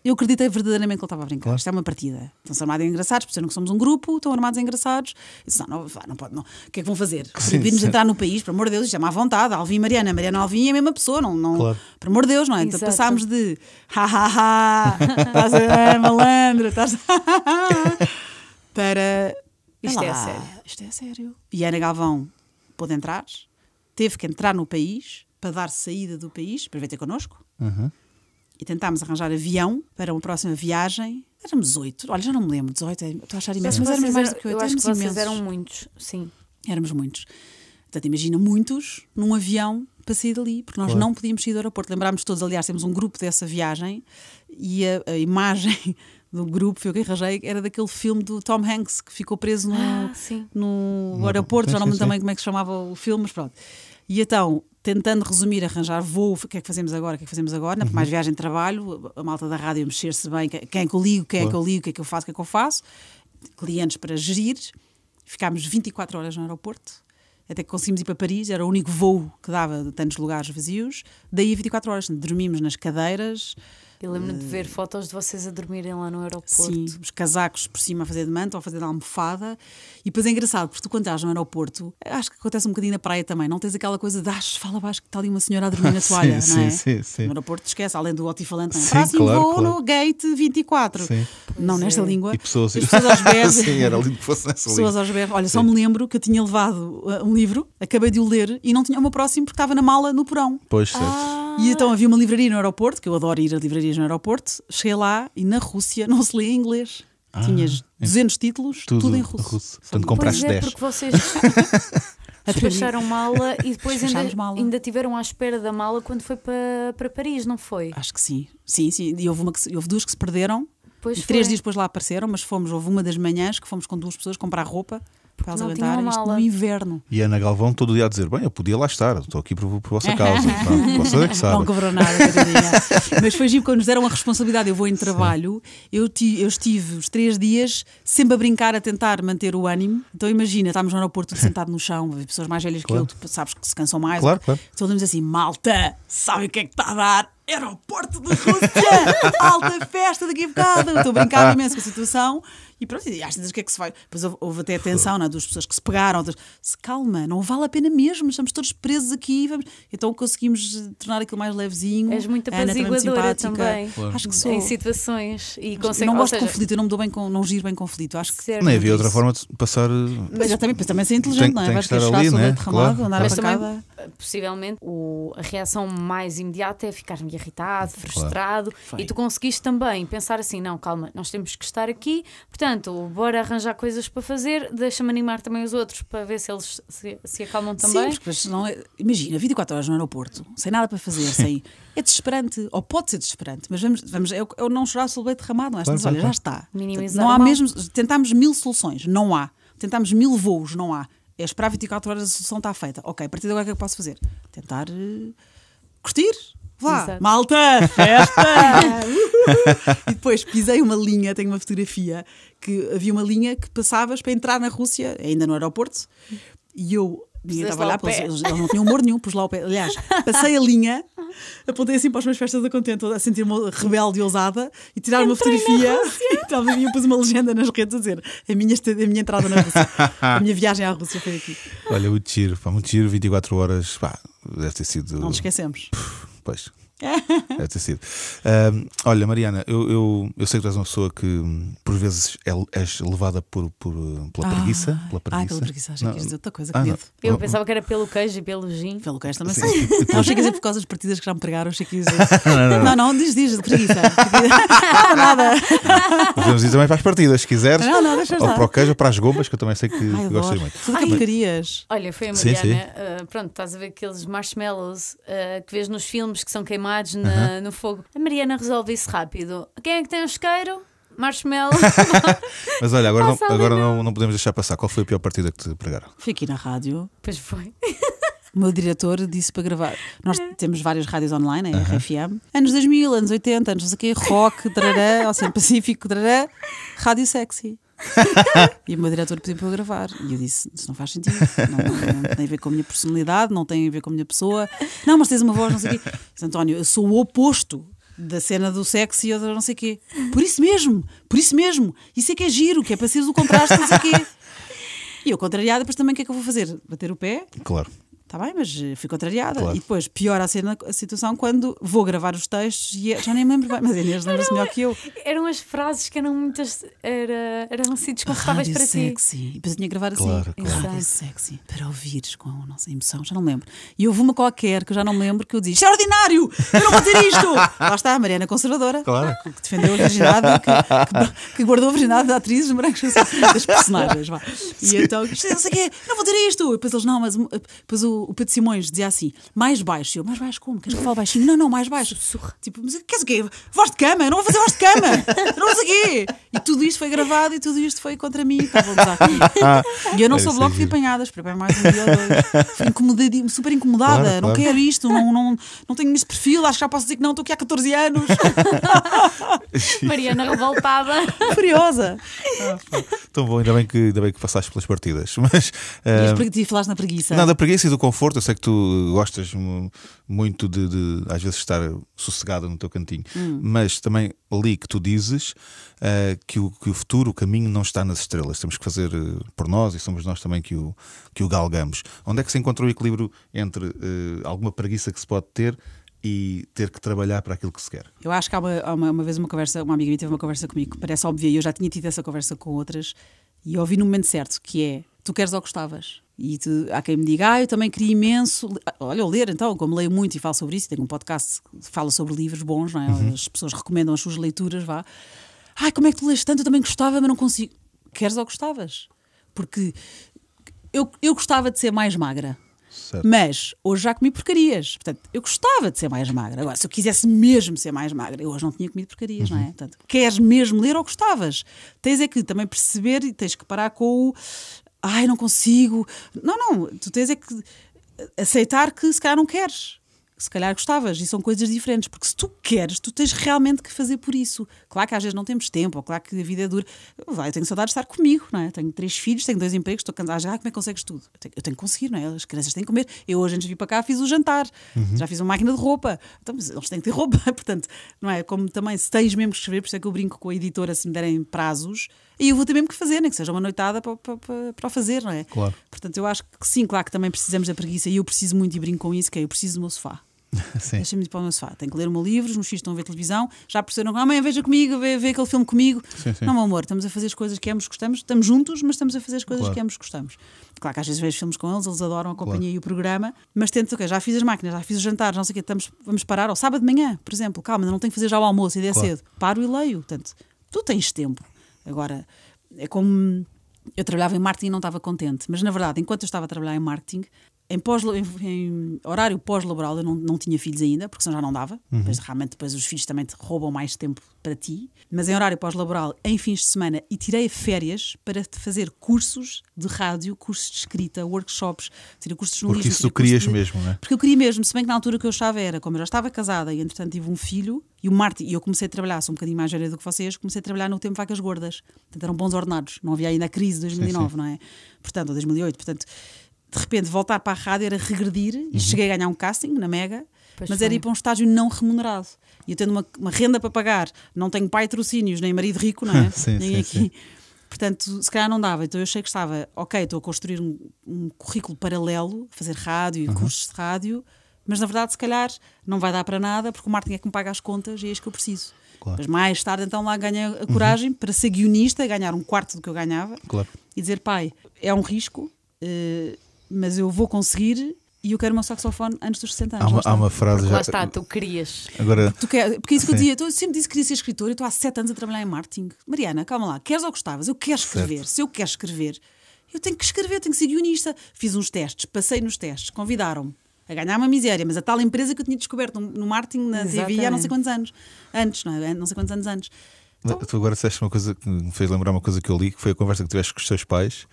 Eu acreditei verdadeiramente que ele estava a brincar. Isto é uma partida. Estão-se armados em engraçados, por ser que somos um grupo, estão armados em engraçados. Eu disse, não, não, não pode, não. O que é que vão fazer? Proibir-nos entrar no país, pelo amor de Deus, isto é má vontade. Alvin e Mariana, Mariana Alvin é a mesma pessoa, não, não, Claro. por amor de Deus, não é? Então Exato. passámos de ha ha ha, estás a malandro, estás para Isto é lá, sério. Isto é sério. E Ana Galvão pôde entrar, teve que entrar no país para dar saída do país, para vir ter connosco. E tentámos arranjar avião para uma próxima viagem. Éramos oito. Olha, já não me lembro, 18, é- estou a achar imenso, mas éramos mais do que eu oito. acho que vocês imensos. eram muitos, sim. Éramos muitos. Portanto, imagina muitos num avião para sair dali, porque nós não podíamos sair do aeroporto. Lembrámos todos, aliás, temos um grupo dessa viagem e a, a imagem do grupo, foi o que eu arranjei, era daquele filme do Tom Hanks que ficou preso no, Ah, no aeroporto, sim, já não me também como é que se chamava o filme, mas pronto. E então, tentando resumir, arranjar voo, o que é que fazemos agora, o que é que fazemos agora, na mais viagem de trabalho, a malta da rádio mexer-se bem, que- quem é que eu ligo, quem é que eu ligo, o que é que eu faço, o que é que eu faço, clientes para gerir, ficámos 24 horas no aeroporto, até que conseguimos ir para Paris, era o único voo que dava de tantos lugares vazios, daí a 24 horas, dormimos nas cadeiras, Eu lembro de ver fotos de vocês a dormirem lá no aeroporto. Sim, os casacos por cima a fazer de manta ou a fazer de almofada. E depois é engraçado, porque tu quando estás no aeroporto, acho que acontece um bocadinho na praia também, não tens aquela coisa de ah, fala baixo que está ali uma senhora a dormir na Sim, toalha, não sim, é? sim, sim. No aeroporto esquece, além do altifalante, não é? Sim, Próximo claro, voo claro. no gate 24. Sim. Não nesta é. língua. E pessoas, As pessoas aos berros. Sim, era lindo que fosse nessa Pessoas língua. aos berros. Olha, só me lembro que eu tinha levado uh, um livro, acabei de o ler e não tinha o meu próximo porque estava na mala no porão. Pois, certo. Ah. E então havia uma livraria no aeroporto, que eu adoro ir a livrarias no aeroporto. Cheguei lá e na Rússia não se lê em inglês. Tinhas 200 títulos, tudo, em russo. Portanto, Pois compraste é, 10. porque vocês despacharam mala e depois ainda, mala. ainda tiveram à espera da mala quando foi para, para Paris, não foi? Acho que sim. Sim, sim. E houve, uma que houve duas que se perderam. Pois e três foi. dias depois lá apareceram, mas fomos, houve uma das manhãs que fomos com duas pessoas comprar roupa elas não aguentarem tinham isto mala. no inverno. E a Ana Galvão todo dia a dizer: Bem, eu podia lá estar, estou aqui por, por vossa causa. Pronto, vocês é que Não sabem. cobrou nada. Mas foi giro quando nos deram a responsabilidade. Eu vou em trabalho, eu, ti- eu estive os três dias sempre a brincar, a tentar manter o ânimo. Então imagina, estávamos no aeroporto tudo sentado no chão, havia pessoas mais velhas Claro. que eu, tu sabes que se cansam mais. Claro, claro. Então dizemos assim: malta, sabe o que é que está a dar? Aeroporto de Rússia! Alta festa daqui a bocado! Estou a brincar imenso com a situação. E pronto, e às vezes o que é que se vai? Depois houve, houve até atenção, não é? Duas pessoas que se pegaram, outras. Se calma, não vale a pena mesmo, estamos todos presos aqui. Vamos... Então conseguimos eh, tornar aquilo mais levezinho. És muito também apaziguadora simpática. também. Acho que sou. Em situações e Eu consegue, não ou gosto de seja, conflito, eu não me dou bem com, não giro bem conflito. Aacho que certo. Nem havia outra isso. forma de passar. Mas eu também, mas também ser inteligente, Tem- não é? tem Vais que querer estar chegar ali, né? derramado, Claro. andar Mas a também, possivelmente, o- a reação mais imediata é ficar irritado, frustrado. E tu conseguiste também pensar assim: não, calma, nós temos que estar aqui, portanto, bora arranjar coisas para fazer, deixa-me animar também os outros para ver se eles se, se acalmam também. Sim, porque não é- imagina, 24 horas no aeroporto, sem nada para fazer, sem, é desesperante, ou pode ser desesperante, mas vamos, vamos eu, eu não chorar sobre o leite derramado, não é? Claro, Mas olha, já está. Minimizar não há mesmo, tentámos mil soluções, não há. Tentámos mil voos, não há. É esperar 24 horas, a solução está feita. Ok, a partir de agora o que é que eu posso fazer? Tentar eh, curtir. Vá, Exato. malta, festa! E depois pisei uma linha, tenho uma fotografia, que havia uma linha que passavas para entrar na Rússia, ainda no aeroporto, e eu. Ninguém estava lá o eles, eles não tinham humor nenhum, pus lá o pé. Aliás, passei a linha, apontei assim para as minhas festas da contente, a sentir-me rebelde e ousada, e tirar uma fotografia. E estava e pus uma legenda nas redes a dizer a minha, a minha entrada na Rússia, a minha viagem à Rússia foi aqui. Olha, muito giro, pá, muito giro, 24 horas, pá, deve ter sido. Não nos esquecemos. Pois, Deve ter sido. Olha, Mariana, eu, eu, eu sei que tu és uma pessoa que por vezes é, és levada por, por, pela preguiça. Pela preguiça. Ai, pela preguiça, achei Não, que dizer outra coisa, ah, que não. medo. Eu pensava que era pelo queijo e pelo gin. Pelo que também Sim. sei. Não cheguei a dizer por causa das partidas que já me pregaram, achei que ia dizer. Não, não, diz, diz, de preguiça. Não, nada. Podemos ir também para as partidas, se quiseres. Não, não, deixa ou para o queijo ou para as gomas, que eu também sei que Ai, gostas muito. Tudo que porcarias. Olha, foi a Sim, Mariana. sim. ah, pronto, estás a ver aqueles marshmallows ah, que vês nos filmes que são queimados na- no fogo. A Mariana resolve isso rápido. Quem é que tem um isqueiro? Marshmallow. Mas olha, agora, não, Passa agora não. não, podemos deixar passar. Qual foi a pior partida que te pregaram? Fui aqui na rádio. pois foi. O meu diretor disse para gravar. Nós temos várias rádios online, a RFM. Anos 2000, anos 80, anos não sei o quê, rock, tarará, Oceano Pacífico, tarará, rádio sexy. e o meu diretor pediu para eu gravar. E eu disse: Isso não faz sentido. Não, não- tem a ver com a minha personalidade, não tem a ver com a minha pessoa. Não, mas tens uma voz, não sei o quê. Disse, António, eu sou o oposto da cena do sexy ou da não sei o quê. Por isso mesmo, por isso mesmo. Isso é que é giro, que é para seres o contraste, não sei o quê. E eu, contrariada, depois também o que é que eu vou fazer? Bater o pé? Claro. Está bem, mas eh, fui contrariada. Claro. E depois piora a, cena, a situação quando vou gravar os textos e é- já nem me lembro bem, mas a Inês lembra-se melhor que eu. Eram as frases que eram muitas. Era, eram assim desconfortáveis para ti. sexy. E depois eu tinha que gravar assim. Claro, claro. Rádio sexy. Para ouvires com a nossa emoção. Já não lembro. E houve uma qualquer que eu já não me lembro que eu disse: Isto é ordinário! Eu não vou ter isto! Lá está a Mariana Conservadora. Claro. Que defendeu a virgindade, que, que, que guardou a virgindade da atriz, dos brancos, das personagens. Vá. E então, é não sei o quê, não vou ter isto! E depois eles, não, mas depois o, o Pedro Simões dizia assim: mais baixo. E eu, mais baixo como? Queres que eu fale baixinho? Não, não, mais baixo. Tipo, mas queres o quê? Voz de cama? Eu não vou fazer voz de cama! Não sei o quê! E tudo isto foi gravado e tudo isto foi contra mim. Gozar. E eu não Isso sou é bloco de giro. apanhadas, para bem mais um dia ou dois. Fui super incomodada, Claro, não claro. quero isto, não, não, não tenho esse perfil, acho que já posso dizer que não, estou aqui há 14 anos. Mariana revoltada. Furiosa. Tão bom, ainda bem que, ainda bem que passaste pelas partidas. Mas. E ah, as pregui- falaste na preguiça. Não, da preguiça e do conforto. Eu sei que tu gostas mu- muito de, de, às vezes, estar sossegada no teu cantinho. Hum. Mas também ali que tu dizes ah, que, o, que o futuro, o caminho, não está nas estrelas. Temos que fazer eh, por nós e somos nós também que o, que o galgamos. Onde é que se encontra o equilíbrio entre eh, alguma preguiça que se pode ter e ter que trabalhar para aquilo que se quer? Eu acho que há uma, há uma, uma vez uma conversa, uma amiga minha teve uma conversa comigo que parece óbvia e eu já tinha tido essa conversa com outras e eu ouvi no momento certo, que é tu queres ou gostavas? E tu- há quem me diga, ah, eu também queria imenso. Olha, eu ler então, como leio muito e falo sobre isso, tenho um podcast que fala sobre livros bons, não é? as pessoas recomendam as suas leituras, vá. Ai, como é que tu lês tanto? Eu também gostava, mas não consigo. Queres ou gostavas? Porque eu, eu gostava de ser mais magra. Certo. Mas hoje já comi porcarias. Portanto, eu gostava de ser mais magra. Agora, se eu quisesse mesmo ser mais magra, eu hoje não tinha comido porcarias, não é? Portanto, queres mesmo ler ou gostavas? Tens é que também perceber e tens que parar com o ai, não consigo. Não, não. Tu tens é que aceitar que se calhar não queres. Se calhar gostavas, e são coisas diferentes, porque se tu queres, tu tens realmente que fazer por isso. Claro que às vezes não temos tempo, ou claro que a vida é dura. Vai, eu tenho saudade de estar comigo, não é? Tenho três filhos, tenho dois empregos, estou cansada. Ah, como é que consegues tudo? Eu tenho, eu tenho que conseguir, não é? As crianças têm que comer. Eu hoje, antes de vir para cá, fiz o jantar, já fiz uma máquina de roupa. Então, eles têm que ter roupa, portanto, não é? Como também, se tens mesmo que escrever, por isso é que eu brinco com a editora, se me derem prazos, e eu vou ter mesmo que fazer, nem que seja uma noitada para, para, para, o fazer, não é? Claro. Portanto, eu acho que sim, claro que também precisamos da preguiça, e eu preciso muito e brinco com isso, que é eu preciso do meu sofá. Deixa-me ir para o meu sofá. Tenho que ler o meu livro, os meus filhos estão a ver televisão, já perceberam que amanhã veja comigo, vê, vê aquele filme comigo. Sim, sim. Não, meu amor, estamos a fazer as coisas que ambos gostamos, estamos juntos, mas estamos a fazer as coisas Claro. que ambos gostamos. Claro que às vezes vejo filmes com eles, eles adoram a companhia e o programa, mas tento, ok, já fiz as máquinas, já fiz os jantares, não sei o quê, estamos, vamos parar ao sábado de manhã, por exemplo, calma, não tenho que fazer já o almoço, ainda é Claro. cedo. Paro e leio. Portanto, tu tens tempo. Agora, é como eu trabalhava em marketing e não estava contente, mas na verdade, enquanto eu estava a trabalhar em marketing, em, pós, em, em horário pós-laboral eu não, não tinha filhos ainda, porque senão já não dava. Depois, realmente, depois os filhos também te roubam mais tempo para ti. Mas em horário pós-laboral, em fins de semana, e tirei férias para fazer cursos de rádio, cursos de escrita, workshops, tirei cursos de Porque jornalismo. isso tu querias de- mesmo, não é? porque eu queria mesmo, se bem que na altura que eu achava era, como eu já estava casada e entretanto tive um filho, e o Martin, e eu comecei a trabalhar, sou um bocadinho mais velha do que vocês, comecei a trabalhar no tempo vacas gordas. Portanto, eram bons ordenados. Não havia ainda a crise de 2009, não é? Portanto, ou 2008. Portanto, de repente, voltar para a rádio era regredir e cheguei a ganhar um casting na Mega, Pois mas foi. era ir para um estágio não remunerado. E eu tendo uma, uma renda para pagar, não tenho pai trocínios, nem marido rico, não é? Sim, nem sim, aqui. sim. Portanto, se calhar não dava. Então eu achei que estava, ok, estou a construir um, um currículo paralelo, fazer rádio e cursos de rádio, mas na verdade, se calhar, não vai dar para nada porque o marketing é que me paga as contas e é isto que eu preciso. Claro. Mas mais tarde, então, lá ganhei a coragem para ser guionista, ganhar um quarto do que eu ganhava Claro. e dizer: pai, é um risco, eh, mas eu vou conseguir e eu quero o meu saxofone antes dos 60 anos. Há uma, há uma frase Porque já. lá está, tu querias. Agora, Tu quer, porque é isso que eu dizia, eu sempre disse que queria ser escritora, eu estou há sete anos a trabalhar em marketing. Mariana, calma lá, queres ou gostavas? Eu quero escrever. Se eu quero escrever, eu tenho que escrever, tenho que ser guionista. Fiz uns testes, passei nos testes, convidaram-me a ganhar uma miséria, mas a tal empresa que eu tinha descoberto no, marketing, na TV, há não sei quantos anos. Antes, não é? Não sei quantos anos antes. Tu agora disseste uma coisa que me fez lembrar uma coisa que eu li, que foi a conversa que tiveste com os teus pais,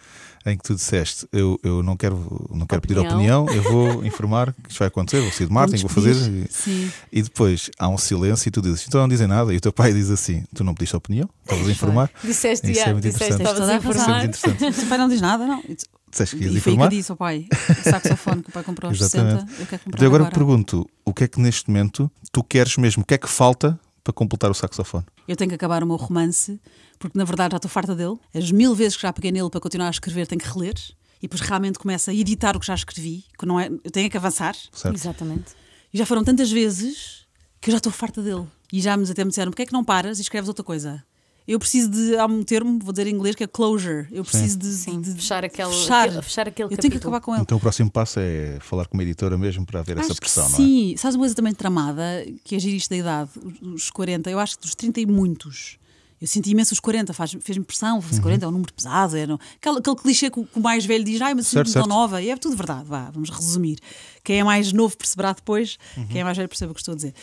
em que tu disseste: Eu, eu não quero, não quero pedir Opinião. opinião, eu vou informar que isto vai acontecer, vou sair de marketing, vou fazer. E, Sim. e depois há um silêncio e tu dizes: Então não dizem nada. E o teu pai diz assim: Tu não pediste opinião, estavas a informar. Disseste, Isso é muito disseste, interessante. estavas a informar. Isso é. O pai não diz nada, não. Disseste que ias E foi aí que eu informar. disse ao pai: o saxofone que o pai comprou aos 60, Exatamente. eu quero comprar Então agora agora. pergunto: o que é que neste momento tu queres mesmo? O que é que falta para completar o saxofone? Eu tenho que acabar o meu romance, porque na verdade já estou farta dele. As mil vezes que já peguei nele para continuar a escrever, tenho que reler. E depois realmente começo a editar o que já escrevi, que não é, eu tenho que avançar. Certo? Exatamente. E já foram tantas vezes que eu já estou farta dele. E já me até me disseram: porquê é que não paras e escreves outra coisa? Eu preciso de. Há um termo, vou dizer em inglês, que é closure. Eu preciso de, Sim, de- fechar aquele, fechar. aquele- fechar aquele Eu tenho que capítulo. acabar com ele. Então o próximo passo é falar com uma editora mesmo para haver essa Acho pressão, não é? sim. Sabes uma coisa também tramada, que é agir isto da idade, os- os 40, eu acho que dos 30 e muitos. Eu senti imenso os 40, faz- fez-me pressão, Uhum. fazer 40 é um número pesado. É, não- aquele, aquele clichê que, o- que o mais velho diz, ai, mas eu Certo, certo. nova. E é tudo verdade, vá, vamos resumir. Quem é mais novo perceberá depois, Uhum. quem é mais velho percebe o que estou a dizer.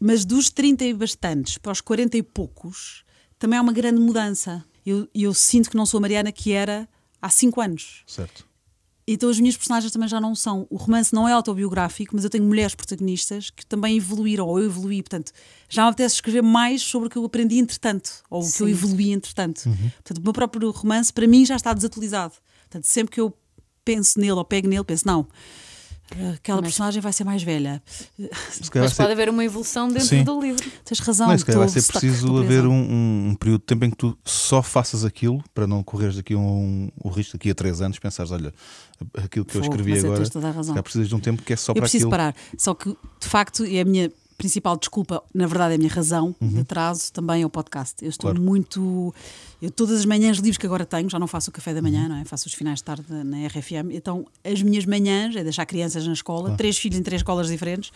Mas dos 30 e bastantes para os 40 e poucos, também há uma grande mudança. Eu, eu sinto que não sou a Mariana que era há 5 anos. Certo. Então as minhas personagens também já não são. O romance não é autobiográfico, mas eu tenho mulheres protagonistas que também evoluíram, ou eu evoluí. Portanto, já me apetece escrever mais sobre o que eu aprendi entretanto, ou o que eu evoluí entretanto. Portanto, o meu próprio romance, para mim, já está desatualizado. Portanto, sempre que eu penso nele ou pego nele, penso, não, aquela Mas- personagem vai ser mais velha. Mas pode ser- haver uma evolução dentro Sim. do livro. Tens razão. Não, se calhar vai ser preciso haver um, um- um período de tempo em que tu só faças aquilo para não correres daqui um, o risco daqui a três anos, pensares, olha, aquilo que eu escrevi mas agora, calhar precisas de um tempo que é só eu para preciso aquilo. parar. Só que, de facto, é a minha principal desculpa, na verdade, é a minha razão de atraso também é o podcast. Eu estou Uhum. Claro. muito. Eu, todas as manhãs livres que agora tenho, já não faço o café da Uhum. manhã, não é? faço os finais de tarde na RFM. Então, as minhas manhãs é deixar crianças na escola, três filhos em três escolas diferentes.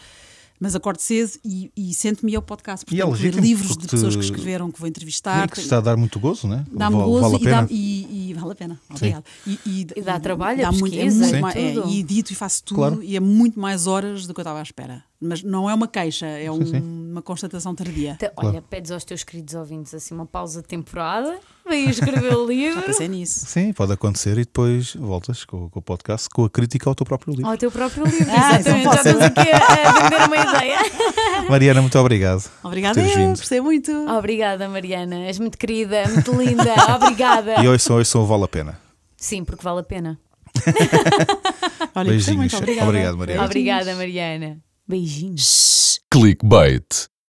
Mas acordo cedo e, e sento-me ao podcast. Porque E é que ler legítimo, livros de pessoas que escreveram, que vou E entrevistar. que te está a dar muito gozo, né? Dá-me Vale- gozo vale e, dá e, e vale a pena. Obrigada. E, e- E dá trabalho, dá a muito, é pesquisa, muito Sim. mais- é, e edito e faço tudo Claro. e é muito mais horas do que eu estava à espera. Mas não é uma queixa, é um- uma constatação tardia. Então, Olha, pedes aos teus queridos ouvintes assim uma pausa de temporada, vem escrever o livro. Já pensei nisso. Sim, pode acontecer e depois voltas com, com o podcast, com a crítica ao teu próprio livro. Ao teu próprio livro, Ah, exatamente. Já estamos aqui a, a vender uma ideia. Mariana, muito obrigado. Obrigada, eu vindo. gostei muito. Obrigada, Mariana. És muito querida, muito linda. Obrigada. E hoje ouçam, vale a pena. Sim, porque vale a pena. Olha, Beijinhos. muito, obrigada. Obrigado, Mariana. Obrigada, Mariana. Beijinhos. Clickbait.